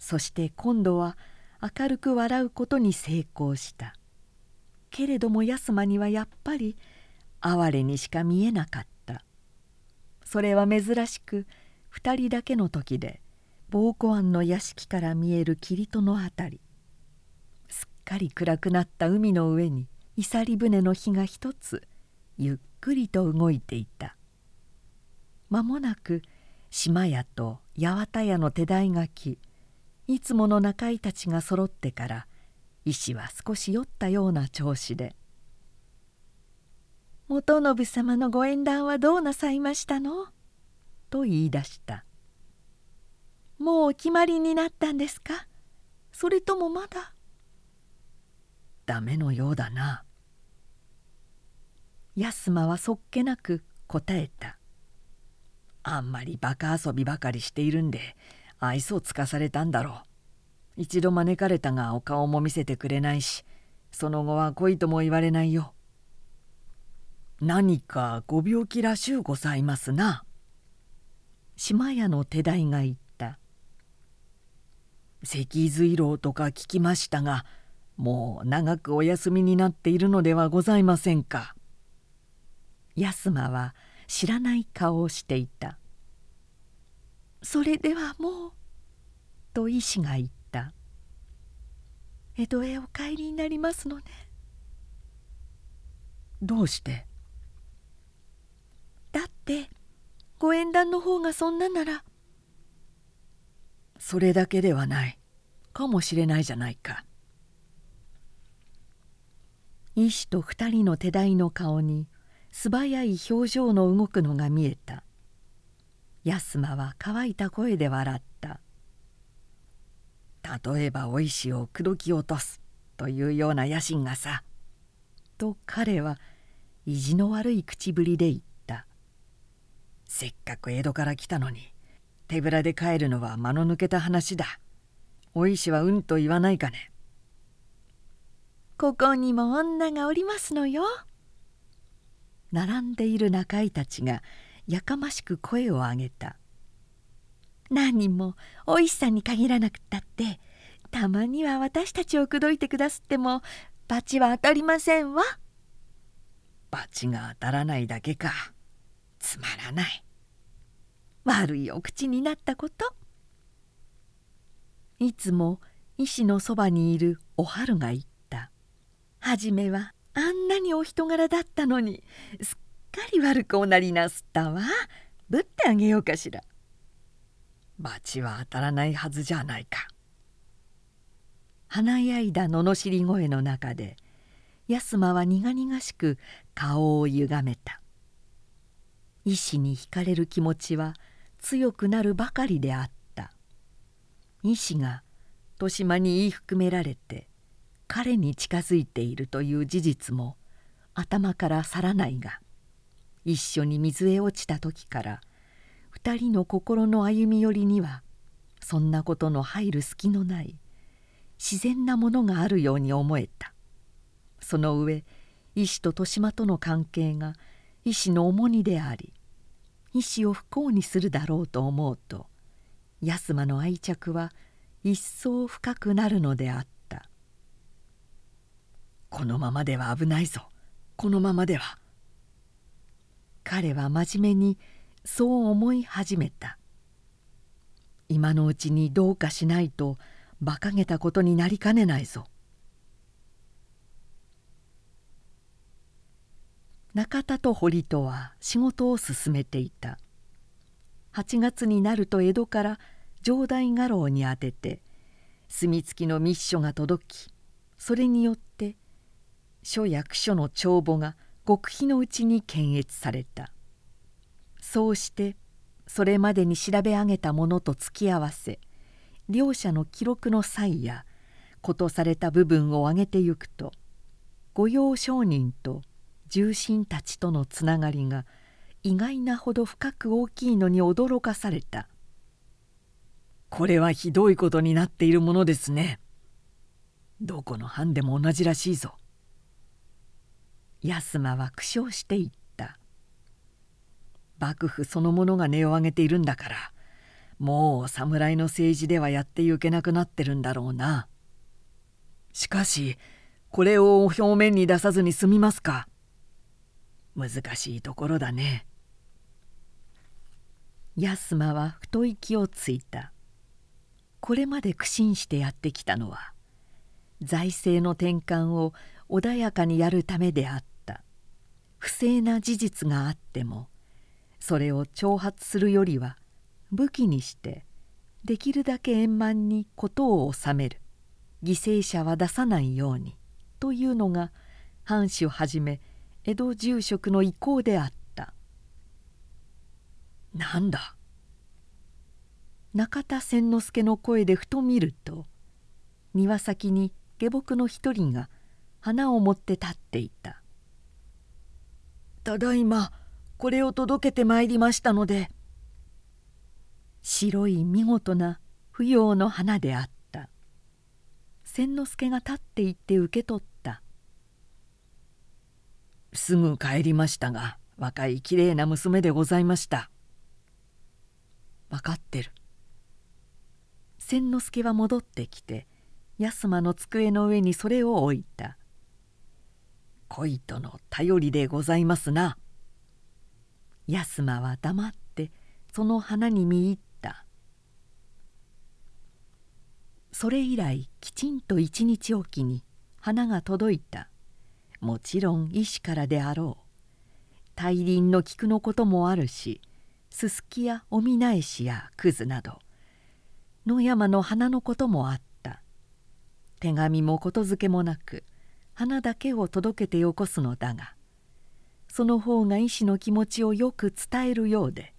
そして今度は明るく笑うことに成功した。けれども安間にはやっぱり哀れにしか見えなかった。それは珍しく2人だけの時で膀胱庵の屋敷から見える霧戸のあたり。すっかり暗くなった海の上にいさり船の火が一つゆっくりと動いていた間もなく島屋と八幡屋の手代が来いつもの仲居たちがそろってから石は少し酔ったような調子で「元信様のご縁談はどうなさいましたの?」と言い出した「もうお決まりになったんですか？それともまだ?」ダメのようだな。安間はそっけなく答えた「あんまりバカ遊びばかりしているんで愛想つかされたんだろう。一度招かれたがお顔も見せてくれないしその後は恋とも言われないよ。何かご病気らしゅうございますな。島屋の手代が言った「脊髄老とか聞きましたがもう長くお休みになっているのではございませんか」安間は知らない顔をしていた「それではもう」と医師が言った「江戸へお帰りになりますのね」どうして？だってご縁談の方がそんななら。それだけではない。かもしれないじゃないか。医師と二人の手代の顔に素早い表情の動くのが見えた。安間は乾いた声で笑った。例えばお石を口説き落とすというような野心がさと彼は意地の悪い口ぶりで言った。せっかく江戸から来たのに手ぶらで帰るのは間の抜けた話だ。お石はうんと言わないかね。ここにも女がおりますのよ。並んでいる仲居たちがやかましく声を上げた何人もお石さんに限らなくったってたまには私たちを口説いてくだすっても罰は当たりませんわ罰が当たらないだけか。つまらない。悪いお口になったこと。いつも医師のそばにいるお春が言った。初めはあんなにお人柄だったのにすっかり悪くおなりなすったわ。ぶってあげようかしら。罰は当たらないはずじゃないか。華やいだ罵り声の中で安間は苦々しく顔をゆがめた。医師に惹かれる気持ちは強くなるばかりであった。医師が豊島に言い含められて彼に近づいているという事実も頭から去らないが一緒に水へ落ちた時から二人の心の歩み寄りにはそんなことの入る隙のない自然なものがあるように思えた。その上医師と豊島との関係が医師の重荷であり医師を不幸にするだろうと思うと安間の愛着は一層深くなるのであった。このままでは危ないぞ。このままでは。彼は真面目にそう思い始めた。今のうちにどうかしないと馬鹿げたことになりかねないぞ。中田と堀戸は仕事を進めていた。8月になると江戸から城代家老に宛てて墨付きの密書が届きそれによって書役所の帳簿が極秘のうちに検閲された。そうしてそれまでに調べ上げたものと突き合わせ両者の記録の際やことされた部分を挙げてゆくと御用商人と重臣たちとのつながりが意外なほど深く大きいのに驚かされた。これはひどいことになっているものですね。どこの藩でも同じらしいぞ。安間は苦笑して言った。幕府そのものが値を上げているんだからもう侍の政治ではやってゆけなくなってるんだろうな。しかしこれを表面に出さずに済みますか。難しいところだね。安間は太息をついた。これまで苦心してやってきたのは財政の転換を穏やかにやるためであった。不正な事実があってもそれを挑発するよりは武器にしてできるだけ円満に事を収める。犠牲者は出さないようにというのが藩主はじめ江戸住職の意向であった。なんだ？中田千之助の声でふと見ると庭先に下僕の一人が花を持って立っていた「ただいまこれを届けてまいりましたので」白い見事な芙蓉の花であった。千之助が立っていって受け取った「すぐ帰りましたが若いきれいな娘でございました」分かってる。千之助は戻ってきて安間の机の上にそれを置いた「恋との頼りでございますな」安間は黙ってその花に見入った。それ以来きちんと一日おきに花が届いた。もちろん医師からであろう。大輪の菊のこともあるしすすきやおみなえしやくずなど。野山の花のこともあった。手紙もことづけもなく花だけを届けてよこすのだがその方が医師の気持ちをよく伝えるようで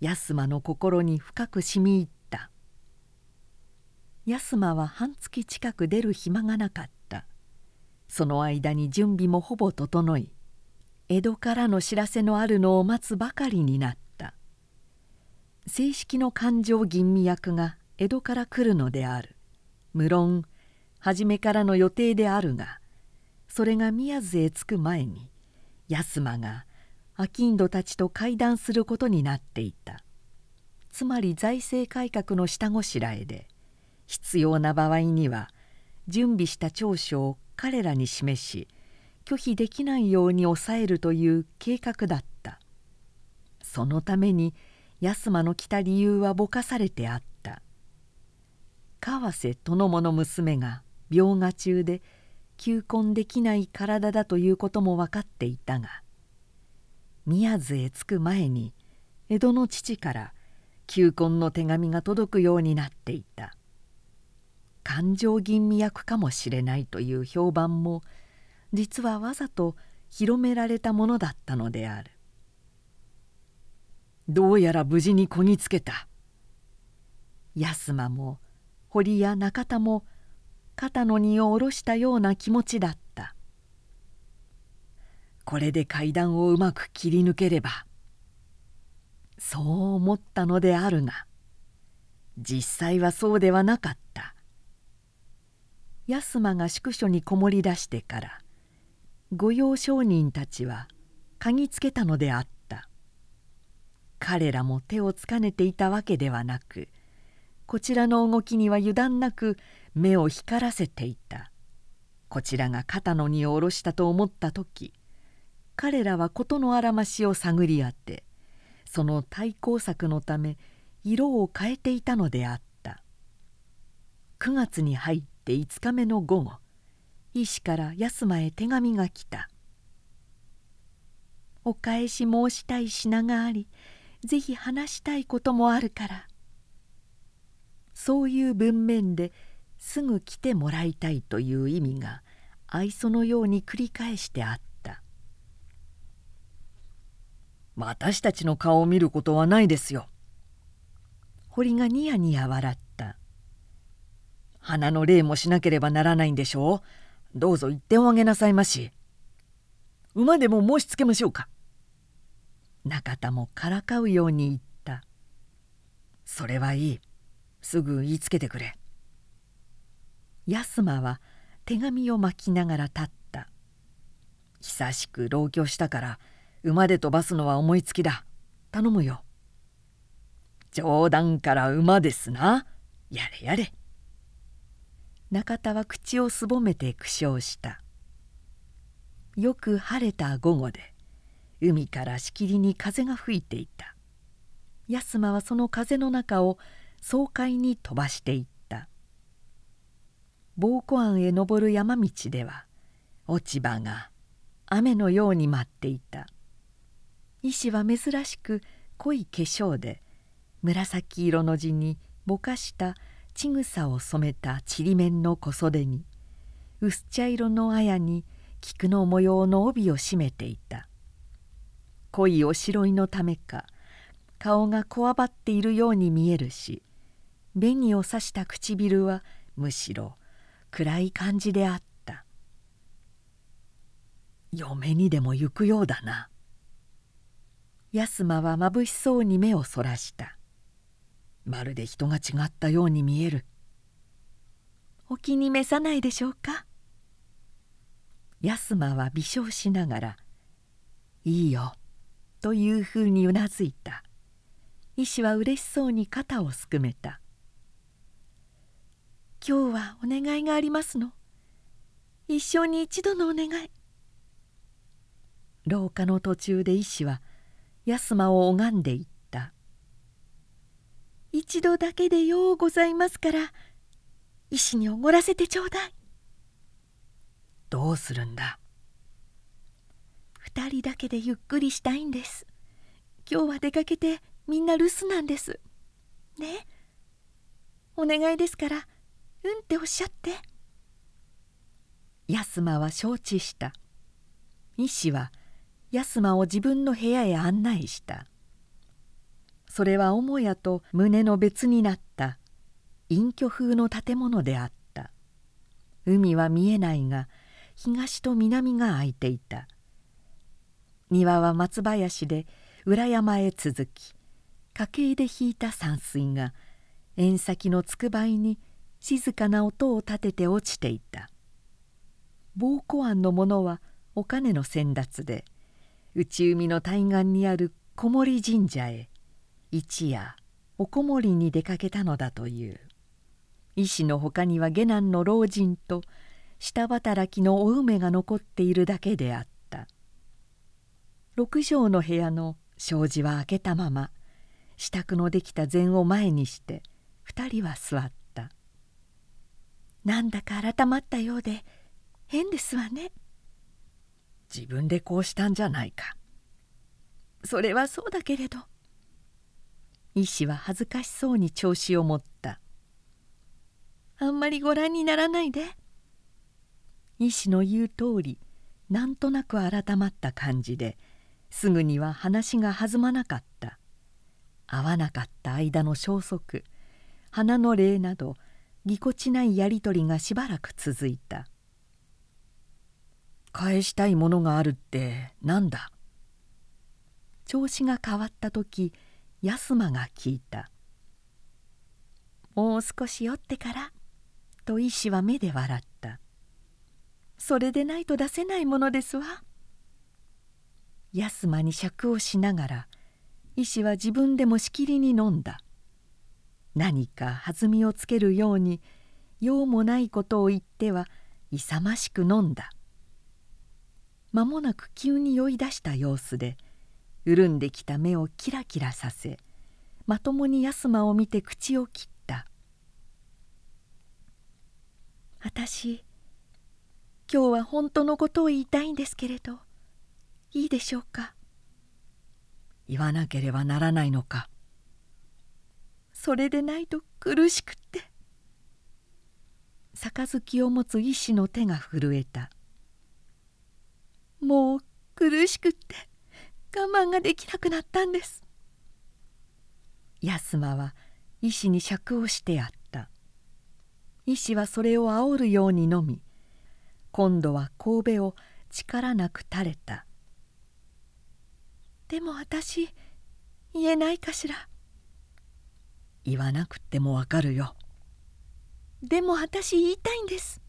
安間の心に深くしみ入った。安間は半月近く出る暇がなかった。その間に準備もほぼ整い江戸からの知らせのあるのを待つばかりになった。正式の勘定吟味役が江戸から来るのである。無論初めからの予定であるがそれが宮津へ着く前に安間が商人たちと会談することになっていた。つまり財政改革の下ごしらえで必要な場合には準備した長所を彼らに示し拒否できないように抑えるという計画だった。そのために安間の来た理由はぼかされてあった。川瀬殿もの娘が病餓中で求婚できない体だということも分かっていたが宮津へ着く前に江戸の父から求婚の手紙が届くようになっていた。勘定吟味役かもしれないという評判も実はわざと広められたものだったのである。どうやら無事にこぎつけた。安間も堀や中田も肩の荷を下ろしたような気持ちだった。これで階段をうまく切り抜ければそう思ったのであるが実際はそうではなかった。安間が宿所にこもり出してから御用商人たちは嗅ぎつけたのであった。彼らも手をつかねていたわけではなくこちらの動きには油断なく目を光らせていた。こちらが肩の荷を下ろしたと思った時彼らは事のあらましを探り当てその対抗策のため色を変えていたのであった。9月に入って5日目の午後医師から安間へ手紙が来た「お返し申したい品がありぜひ話したいこともあるから。そういう文面ですぐ来てもらいたいという意味が愛想のように繰り返してあった。私たちの顔を見ることはないですよ。堀がニヤニヤ笑った。花の礼もしなければならないんでしょう。どうぞ一点をあげなさいまし。馬でも申しつけましょうか。中田もからかうように言った。それはいい。すぐ言いつけてくれ。安間は手紙を巻きながら立った。久しく老去したから馬で飛ばすのは思いつきだ。頼むよ。冗談から馬ですな。やれやれ。中田は口をすぼめて苦笑した。よく晴れた午後で海からしきりに風が吹いていた。安間はその風の中を爽快に飛ばしていた。宝庫湾へ登る山道では落ち葉が雨のように舞っていた。石は珍しく濃い化粧で紫色の地にぼかしたちぐさを染めたちりめんの小袖に薄茶色の綾に菊の模様の帯を締めていた。濃いおしろいのためか顔がこわばっているように見えるし紅を刺した唇はむしろ暗い感じであった。嫁にでも行くようだな。安間はまぶしそうに目をそらした。まるで人が違ったように見える。お気に召さないでしょうか？安間は微笑しながら「いいよ」というふうにうなずいた。医師はうれしそうに肩をすくめた「今日はお願いがありますの。一生に一度のお願い」廊下の途中で医師は安間を拝んでいった。一度だけでようございますから石におごらせてちょうだい。どうするんだ？二人だけでゆっくりしたいんです。今日は出かけてみんな留守なんです。ね？お願いですからうんっておっしゃって。安間は承知した。医師は安間を自分の部屋へ案内した。それは母屋と胸の別になった。隠居風の建物であった。海は見えないが東と南が空いていた。庭は松林で裏山へ続き家計で引いた山水が縁先のつくばいに静かな音を立てて落ちていた。宝庫湾のものはお金の先達で内海の対岸にある小森神社へ一夜おこもりに出かけたのだという。医師のほかには下男の老人と下働きのお梅が残っているだけであった。六畳の部屋の障子は開けたまま支度のできた膳を前にして二人は座った。なんだか改まったようで変ですわね。自分でこうしたんじゃないか。それはそうだけれど。医師は恥ずかしそうに調子を持った。あんまりご覧にならないで。医師の言う通りなんとなく改まった感じですぐには話が弾まなかった。合わなかった間の消息花の礼などぎこちないやり取りがしばらく続いた。返したいものがあるってなんだ?調子が変わった時安間が聞いた「もう少し酔ってから」と医師は目で笑った「それでないと出せないものですわ」安間に酌をしながら医師は自分でもしきりに飲んだ。何か弾みをつけるように用もないことを言っては勇ましく飲んだ。間もなく急に酔い出した様子で潤んできた目をキラキラさせまともに安間を見て口を切った「私今日は本当のことを言いたいんですけれどいいでしょうか?」言わなければならないのか。それでないと苦しくって。杯を持つ医師の手が震えた。もう苦しくって我慢ができなくなったんです。安間は医師に酌をしてやった。医師はそれを煽るように飲み今度は神戸を力なく垂れた。でも私言えないかしら。言わなくてもわかるよ。でも私言いたいんです。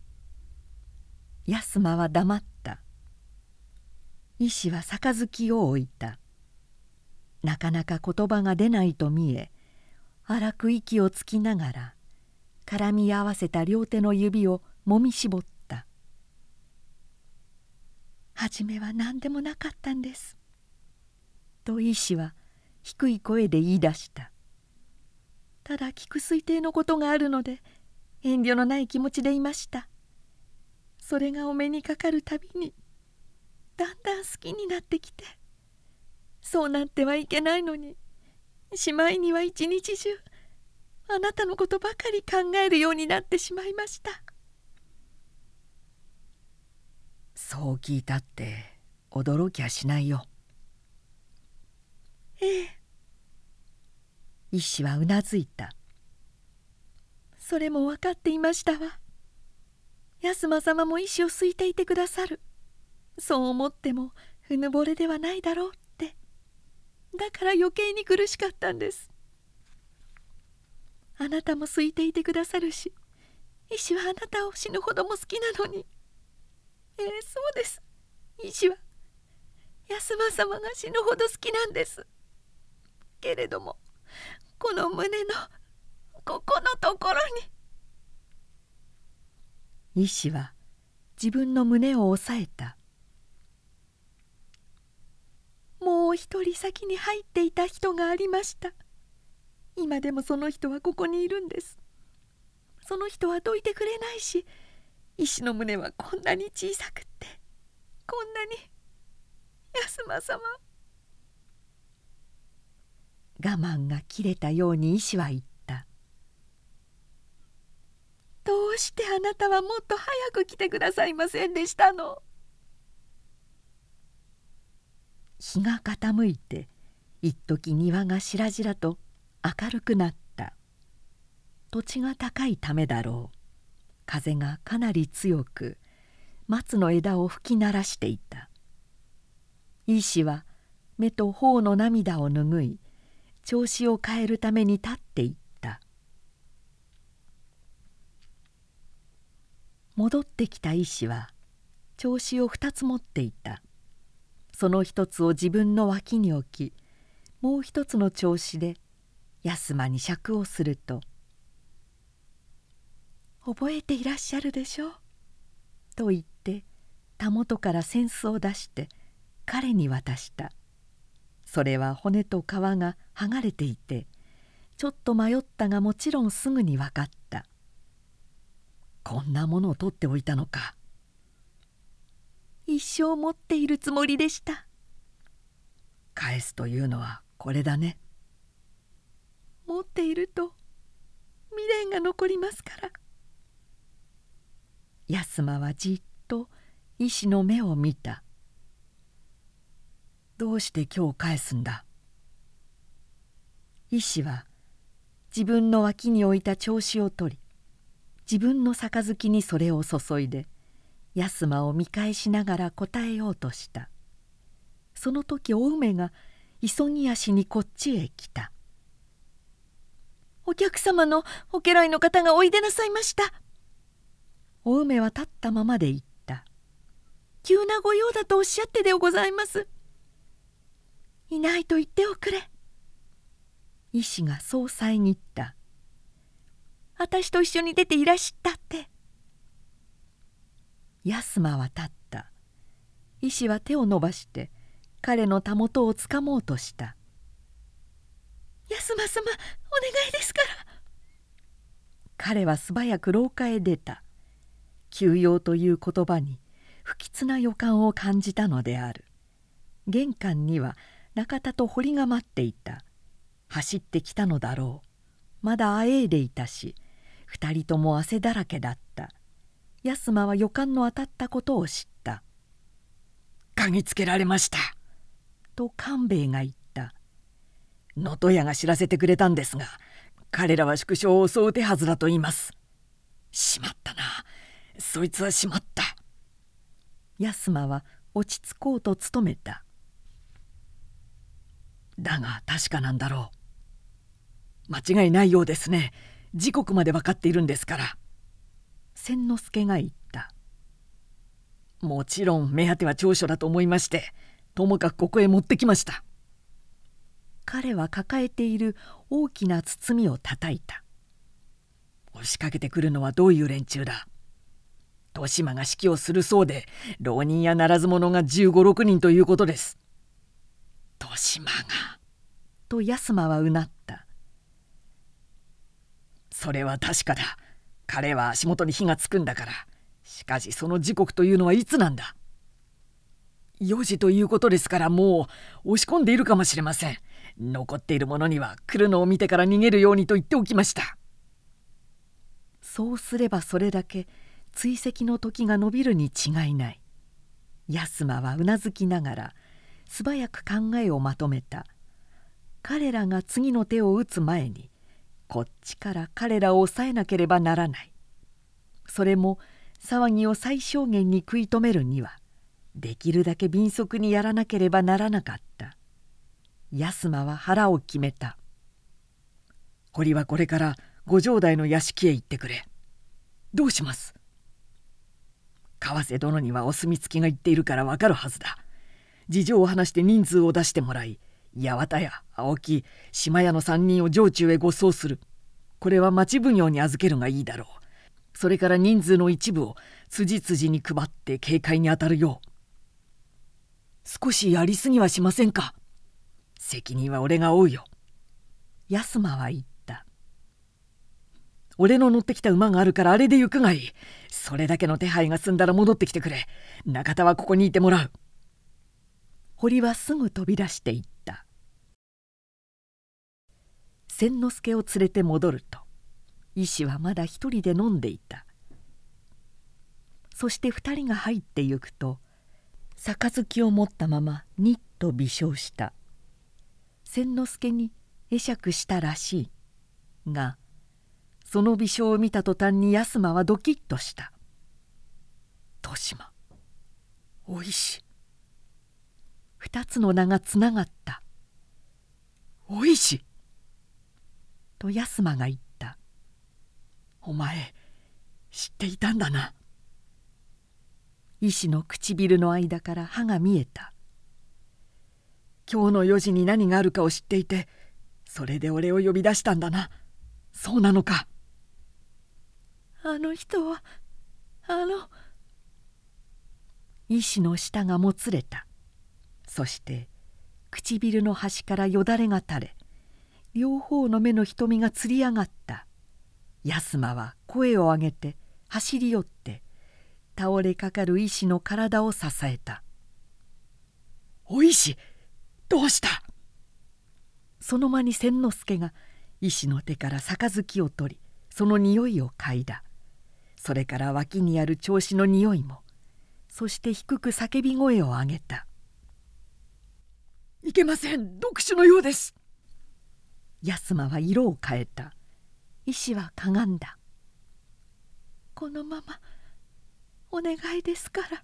安間は黙った。医師は杯を置いた。なかなか言葉が出ないと見え荒く息をつきながら絡み合わせた両手の指をもみしぼった「初めは何でもなかったんです」と医師は低い声で言い出した「ただ菊水亭のことがあるので遠慮のない気持ちでいました。それがお目にかかるたびにだんだん好きになってきてそうなってはいけないのにしまいには一日中あなたのことばかり考えるようになってしまいました。そう聞いたって驚きゃしないよ。ええ医師はうなずいた。それも分かっていましたわ。安間様も意志をすいていてくださる。そう思ってもうぬぼれではないだろうって。だから余計に苦しかったんです。あなたも空いていてくださるし医師はあなたを死ぬほども好きなのに。ええそうです。医師は安間様が死ぬほど好きなんです。けれどもこの胸のここのところに。医師は自分の胸を押さえた。もう一人先に入っていた人がありました。今でもその人はここにいるんです。その人はどいてくれないし医師の胸はこんなに小さくってこんなに安間様我慢が切れたように医師は言った。どうしてあなたはもっと早く来てくださいませんでしたの？日が傾いて一時庭がしらじらと明るくなった。土地が高いためだろう。風がかなり強く松の枝を吹き鳴らしていた。医師は目と頬の涙を拭い調子を変えるために立っていった。戻ってきた医師は調子を2つ持っていた。その一つを自分の脇に置きもう一つの調子で安間に酌をすると「覚えていらっしゃるでしょ？う」と言ってたもとから扇子を出して彼に渡した。それは骨と皮が剥がれていてちょっと迷ったがもちろんすぐに分かった。こんなものを取っておいたのか。一生持っているつもりでした。返すというのはこれだね。持っていると未練が残りますから。安間はじっと医師の目を見た。どうして今日返すんだ？医師は自分の脇に置いた調子を取り自分の杯にそれを注いで安間を見返しながら答えようとした。その時お梅が急ぎ足にこっちへ来た「お客様のお家来の方がおいでなさいました」お梅は立ったままで言った「急な御用だとおっしゃってでございます」「いないと言っておくれ」医師がそう遮った。私と一緒に出ていらしたって。安間は立った。医師は手を伸ばして彼のたもとをつかもうとした「安間様お願いですから」彼は素早く廊下へ出た。休養という言葉に不吉な予感を感じたのである。玄関には中田と堀が待っていた。走ってきたのだろう。まだあえいでいたし二人とも汗だらけだった。安間は予感の当たったことを知った「嗅ぎつけられました」と官兵衛が言った「能登屋が知らせてくれたんですが彼らは縮小を襲う手はずだと言います」「しまったな。そいつはしまった」安間は落ち着こうと努めただが確かなんだろう。間違いないようですね。時刻まで分かっているんですから。千之助が言った。もちろん目当ては長所だと思いましてともかくここへ持ってきました。彼は抱えている大きな包みを叩いた。押しかけてくるのはどういう連中だ。豊島が指揮をするそうで浪人やならず者が1 5六6人ということです。豊島が。と安間はうなった。それは確かだ。彼は足元に火がつくんだから。しかしその時刻というのはいつなんだ。4時ということですからもう押し込んでいるかもしれません。残っている者には来るのを見てから逃げるようにと言っておきました。そうすればそれだけ追跡の時が延びるに違いない。安間はうなずきながら素早く考えをまとめた。彼らが次の手を打つ前にこっちから彼らを抑えなければならない。それも騒ぎを最小限に食い止めるにはできるだけ敏速にやらなければならなかった。安間は腹を決めた。堀はこれから五城代の屋敷へ行ってくれ。どうします？川瀬殿にはお墨付きが言っているからわかるはずだ。事情を話して人数を出してもらい八幡屋青木島屋の3人を城中へ護送する。これは町奉行に預けるがいいだろう。それから人数の一部を辻々に配って警戒に当たるよう。少しやりすぎはしませんか？責任は俺が負うよ。安間は言った。俺の乗ってきた馬があるからあれで行くがいい。それだけの手配が済んだら戻ってきてくれ。中田はここにいてもらう。堀はすぐ飛び出していった。千之助を連れて戻ると医師はまだ一人で飲んでいた。そして二人が入ってゆくと杯を持ったままにっと微笑した。千之助に会釈したらしいがその微笑を見た途端に安間はドキッとした「豊島おいしい。二つの名がつながった「おいし」と安間が言った「お前知っていたんだな」医師の唇の間から歯が見えた。今日の4時に何があるかを知っていてそれで俺を呼び出したんだな。そうなのか。あの人はあの医師の舌がもつれた。そして唇の端からよだれが垂れ両方の目の瞳がつり上がった。安間は声を上げて走り寄って倒れかかる医師の体を支えた「お石どうした?」その間に千之助が医師の手から杯を取りその匂いを嗅いだ。それから脇にある調子の匂いもそして低く叫び声を上げた「いけません。読書のようです」安間は色を変えた。医師はかがんだ。このままお願いですから。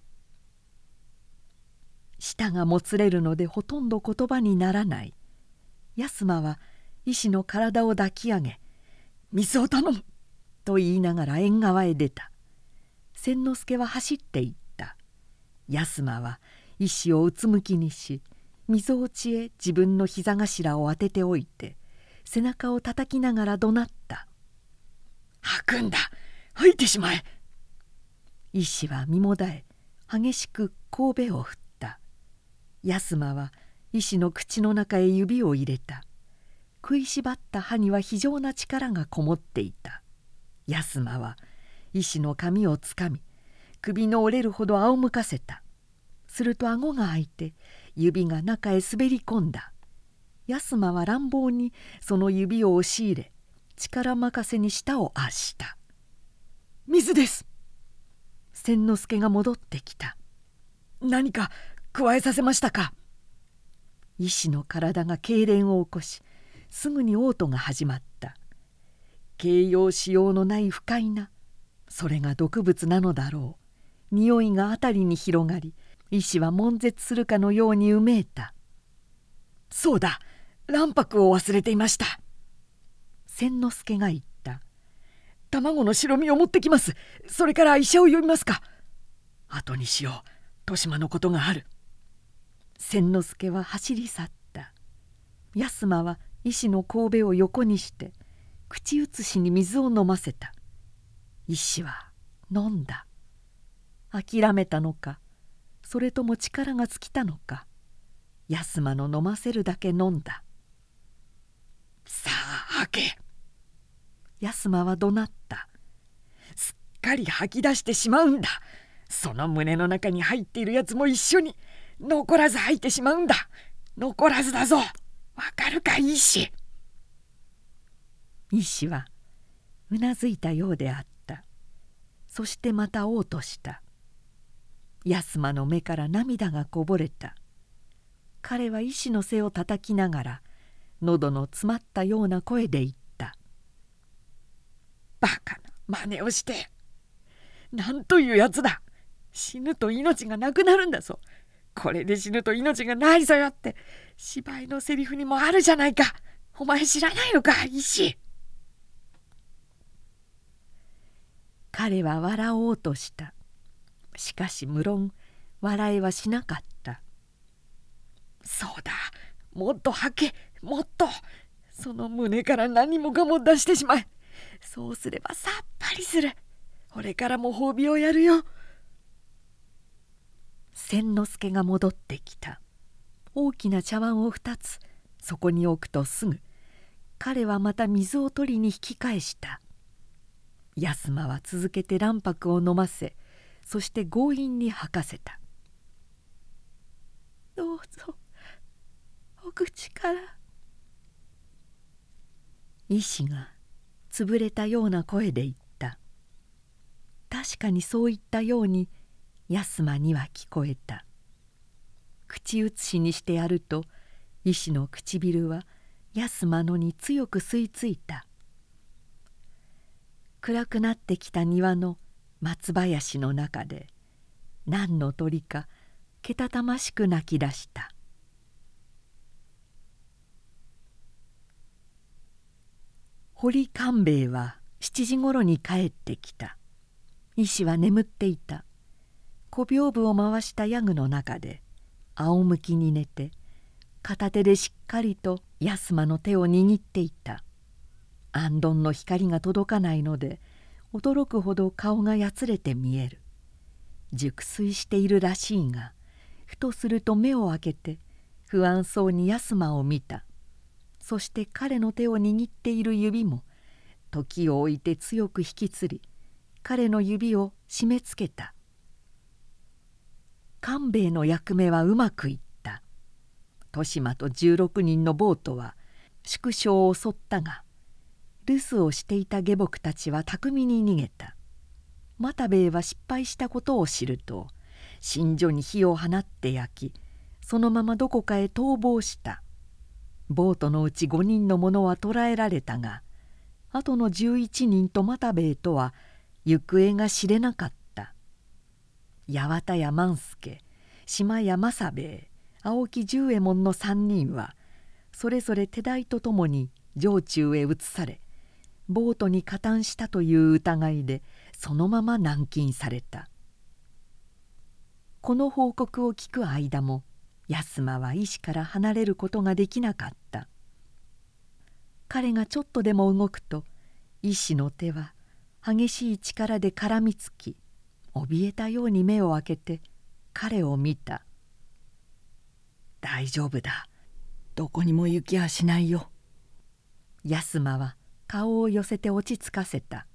舌がもつれるのでほとんど言葉にならない。安間は医師の体を抱き上げ「水を頼む!」と言いながら縁側へ出た。千之助は走っていった。安間は医師をうつむきにし溝落ちへ自分の膝頭を当てておいて背中を叩きながら怒鳴った「吐くんだ。吐いてしまえ!」医師は身もだえ激しく神戸を振った。安間は医師の口の中へ指を入れた。食いしばった歯には非常な力がこもっていた。安間は医師の髪をつかみ首の折れるほど仰向かせた。すると顎が開いて指が中へ滑り込んだ。安間は乱暴にその指を押し入れ力任せに舌を圧した「水です!」千之助が戻ってきた。何か加えさせましたか？医師の体が痙攣を起こしすぐに嘔吐が始まった。形容しようのない不快なそれが毒物なのだろう。匂いが辺りに広がり医師は悶絶するかのようにうめいた。そうだ卵白を忘れていました。千之助が言った「卵の白身を持ってきます。それから医者を呼びますか。後にしよう。豊島のことがある」千之助は走り去った。安間は医師の神戸を横にして口移しに水を飲ませた。医師は飲んだ。諦めたのか。それとも力が尽きたのか安間の飲ませるだけ飲んだ。さあ吐け。安間は怒鳴った。すっかり吐き出してしまうんだ。その胸の中に入っているやつも一緒に残らず吐いてしまうんだ。残らずだぞ。わかるか医師。医師はうなずいたようであった。そしてまた嘔吐した。安間の目から涙がこぼれた。彼は医師の背をたたきながら喉の詰まったような声で言った「バカな真似をしてなんというやつだ死ぬと命がなくなるんだぞ。これで死ぬと命がないぞよって芝居のセリフにもあるじゃないか。お前知らないのか医師彼は笑おうとした。しかし無論笑いはしなかった。そうだもっと吐けもっと。その胸から何もかも出してしまえ。そうすればさっぱりする。俺からも褒美をやるよ。千之助が戻ってきた。大きな茶碗を2つ。そこに置くとすぐ彼はまた水を取りに引き返した。安間は続けて卵白を飲ませそして強引に吐かせた「どうぞお口から」医師が潰れたような声で言った。確かにそういったように安間には聞こえた。口移しにしてやると医師の唇は安間のに強く吸い付いた。暗くなってきた庭の松林の中で何の鳥かけたたましく泣き出した。堀勘兵衛は7時ごろに帰ってきた。医師は眠っていた。小屏風を回したヤグの中で仰向きに寝て片手でしっかりと安間の手を握っていた。安どの光が届かないので驚くほど顔がやつれて見える。熟睡しているらしいがふとすると目を開けて不安そうに安間を見た。そして彼の手を握っている指も時を置いて強く引きつり彼の指を締めつけた。官兵衛の役目はうまくいった。豊島と16人のボートは縮小を襲ったが留守をしていた下僕たちは巧みに逃げた。又兵衛は失敗したことを知ると新所に火を放って焼きそのままどこかへ逃亡した。ボートのうち5人の者は捕らえられたがあとの11人と又兵衛とは行方が知れなかった。八幡屋万助島屋正兵衛青木十右衛門の3人はそれぞれ手代とともに城中へ移されボートに加担したという疑いでそのまま軟禁された。この報告を聞く間も安間は医師から離れることができなかった。彼がちょっとでも動くと医師の手は激しい力で絡みつき怯えたように目を開けて彼を見た「大丈夫だ。どこにも行きはしないよ」安間は顔を寄せて落ち着かせた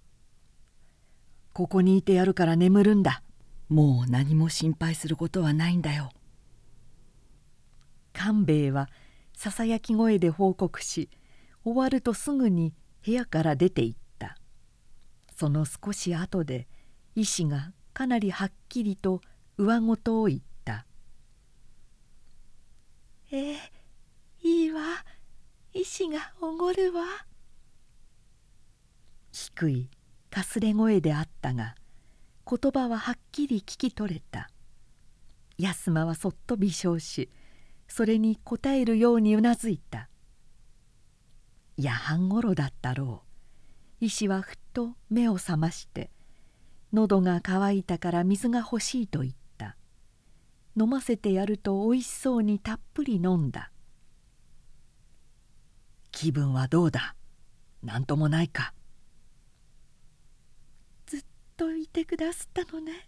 「ここにいてやるから眠るんだ。もう何も心配することはないんだよ」官兵衛はささやき声で報告し終わるとすぐに部屋から出て行った。その少し後で医師がかなりはっきりと上事を言った「ええいいわ。医師がおごるわ」低いかすれ声であったが言葉ははっきり聞き取れた。安間はそっと微笑しそれに応えるようにうなずいた。夜半ごろだったろう。医師はふっと目を覚まして喉が渇いたから水が欲しいと言った。飲ませてやるとおいしそうにたっぷり飲んだ。気分はどうだ？何ともないか。といてくだすったのね。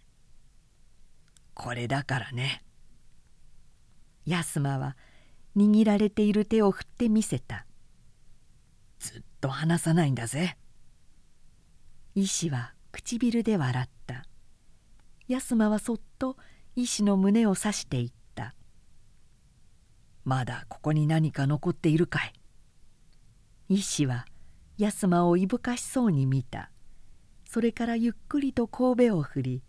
これだからね。安間は握られている手を振ってみせた。ずっと離さないんだぜ。医師は唇で笑った。安間はそっと医師の胸を刺していった「まだここに何か残っているかい?」医師は安間をいぶかしそうに見た。それからゆっくりと神戸を振り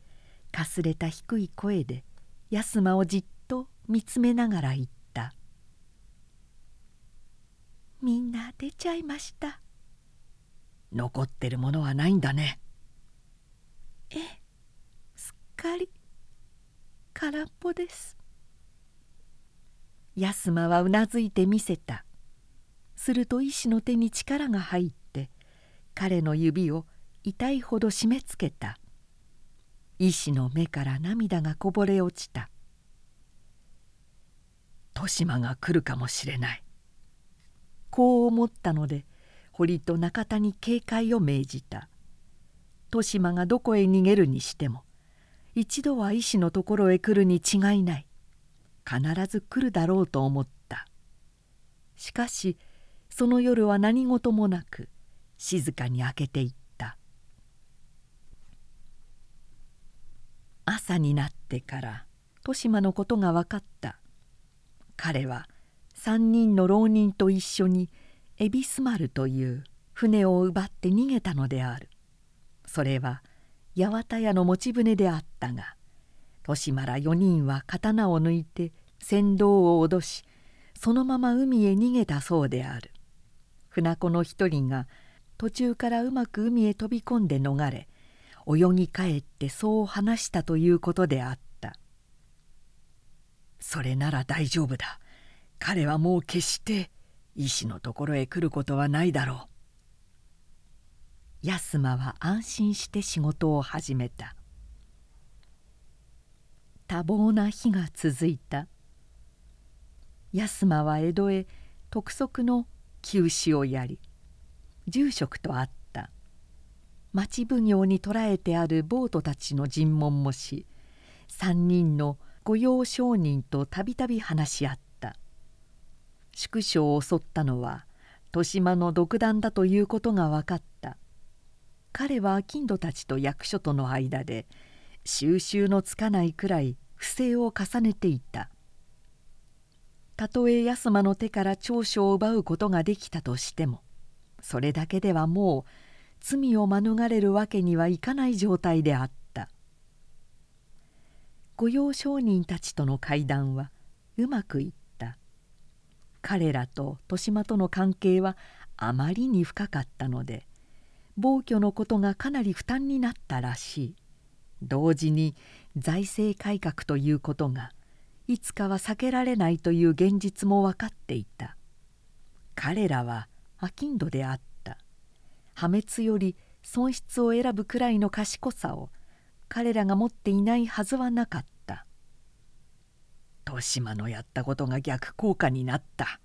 かすれた低い声で安間をじっと見つめながら言った「みんな出ちゃいました」残ってるものはないんだね。ええすっかり。空っぽです。安間はうなずいてみせた。すると医師の手に力が入って彼の指を痛いほど締めつけた。医師の目から涙がこぼれ落ちた。豊島が来るかもしれない。こう思ったので堀と中田に警戒を命じた。豊島がどこへ逃げるにしても一度は医師のところへ来るに違いない。必ず来るだろうと思った。しかしその夜は何事もなく静かに明けていった。朝になってから豊島のことが分かった。彼は3人の浪人と一緒に恵比寿丸という船を奪って逃げたのである。それは八幡屋の持ち船であったが利島ら4人は刀を抜いて船頭を脅しそのまま海へ逃げたそうである。船子の一人が途中からうまく海へ飛び込んで逃れ泳ぎ帰ってそう話したということであった。それなら大丈夫だ。彼はもう決して医師のところへ来ることはないだろう。安間は安心して仕事を始めた。多忙な日が続いた。安間は江戸へ督促の休止をやり住職と会った。町奉行に捕らえてあるボートたちの尋問もし3人の御用商人とたびたび話し合った。宿所を襲ったのは豊島の独断だということが分かった。彼は金土たちと役所との間で収拾のつかないくらい不正を重ねていた。たとえ安間の手から長所を奪うことができたとしてもそれだけではもう罪を免れるわけにはいかない状態であった。御用商人たちとの会談はうまくいった。彼らと豊島との関係はあまりに深かったので暴挙のことがかなり負担になったらしい。同時に財政改革ということがいつかは避けられないという現実も分かっていた。彼らは商人であった。破滅より損失を選ぶくらいの賢さを彼らが持っていないはずはなかった。豊島のやったことが逆効果になった。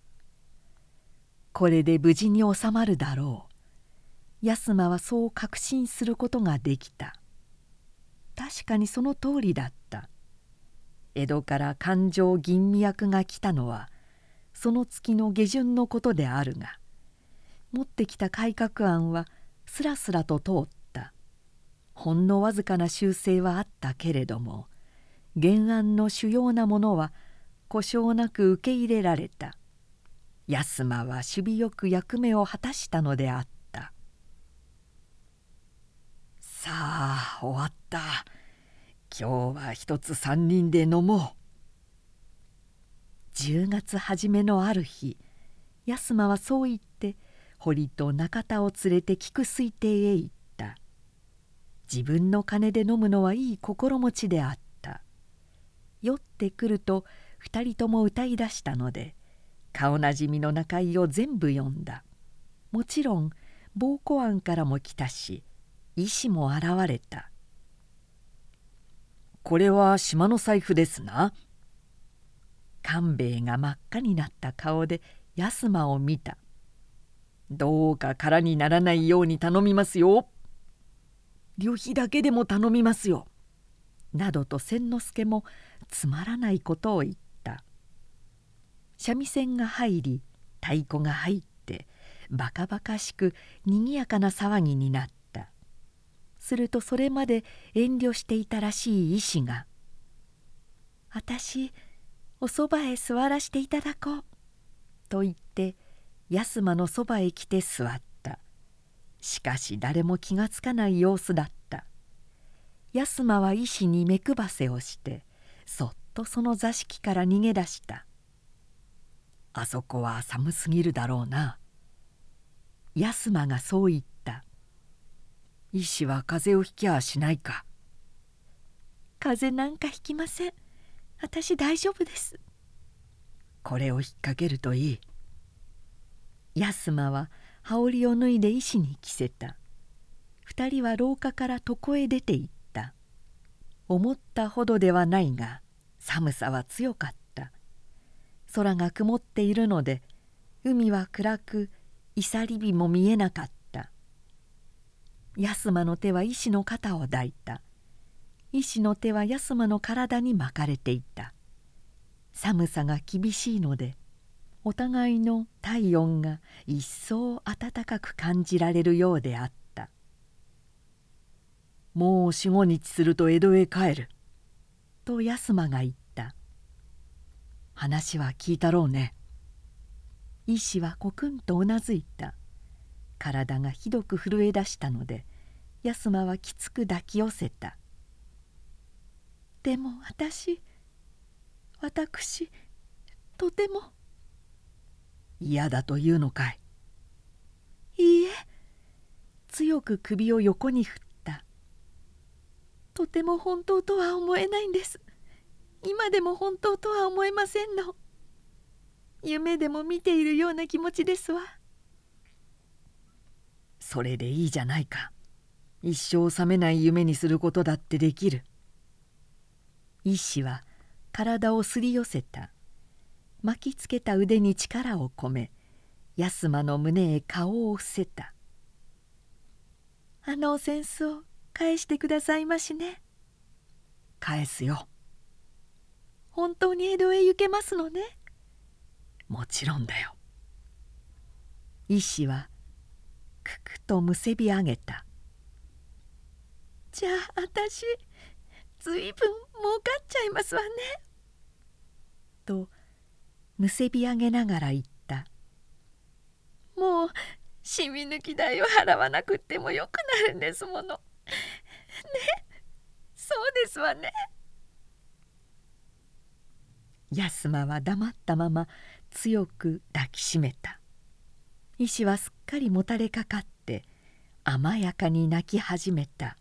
これで無事に収まるだろう。安間はそう確信することができた。確かにその通りだった。江戸から勘定吟味役が来たのはその月の下旬のことであるが持ってきた改革案はすらすらと通った。ほんのわずかな修正はあったけれども原案の主要なものは故障なく受け入れられた。安間は守備よく役目を果たしたのであった。さあ終わった。今日は一つ三人で飲もう。10月初めのある日安間はそう言って堀と中田を連れて菊水亭へ行った。自分の金で飲むのはいい心持ちであった。酔ってくると2人とも歌い出したので顔なじみの中居を全部読んだ。もちろん膀胱庵からも来たし医師も現れた「これは島の財布ですな」官兵衛が真っ赤になった顔で安間を見た「どうか空にならないように頼みますよ」「旅費だけでも頼みますよ」などと千之助もつまらないことを言った。三味線が入り太鼓が入ってバカバカしくにぎやかな騒ぎになった。するとそれまで遠慮していたらしい医師が「私おそばへ座らしていただこう」と言って安間のそばへ来て座った。しかし誰も気がつかない様子だった。安間は医師に目配せをしてそっとその座敷から逃げ出した「あそこは寒すぎるだろうな」安間がそう言った「医師は風邪をひきゃしないか」「風邪なんかひきません。私大丈夫です」これを引っ掛けるといい。安間は羽織を脱いで医師に着せた。二人は廊下から床へ出て行った。思ったほどではないが寒さは強かった。空が曇っているので海は暗くいさり火も見えなかった。安間の手は医師の肩を抱いた。医師の手は安間の体に巻かれていた。寒さが厳しいのでお互いの体温が一層暖かく感じられるようであった「もう四五日すると江戸へ帰る」と安間が言った「話は聞いたろうね」医師はコクンとうなずいた。体がひどく震え出したので安間はきつく抱き寄せた「でも私私とても嫌だというのかい？いいえ。強く首を横に振った。とても本当とは思えないんです。今でも本当とは思えませんの。夢でも見ているような気持ちですわ。それでいいじゃないか。一生覚めない夢にすることだってできる。医師は体をすり寄せた巻きつけた腕に力を込め安間の胸へ顔を伏せた「あの扇子を返してくださいましね」「返すよ」「本当に江戸へ行けますのね」「もちろんだよ」医師はくくとむせび上げた「じゃあ私ずいぶん儲かっちゃいますわね」とむせび上げながら言った「もう染み抜き代を払わなくってもよくなるんですもの。ね？そうですわね。」安間は黙ったまま強く抱きしめた医師はすっかりもたれかかって甘やかに泣き始めた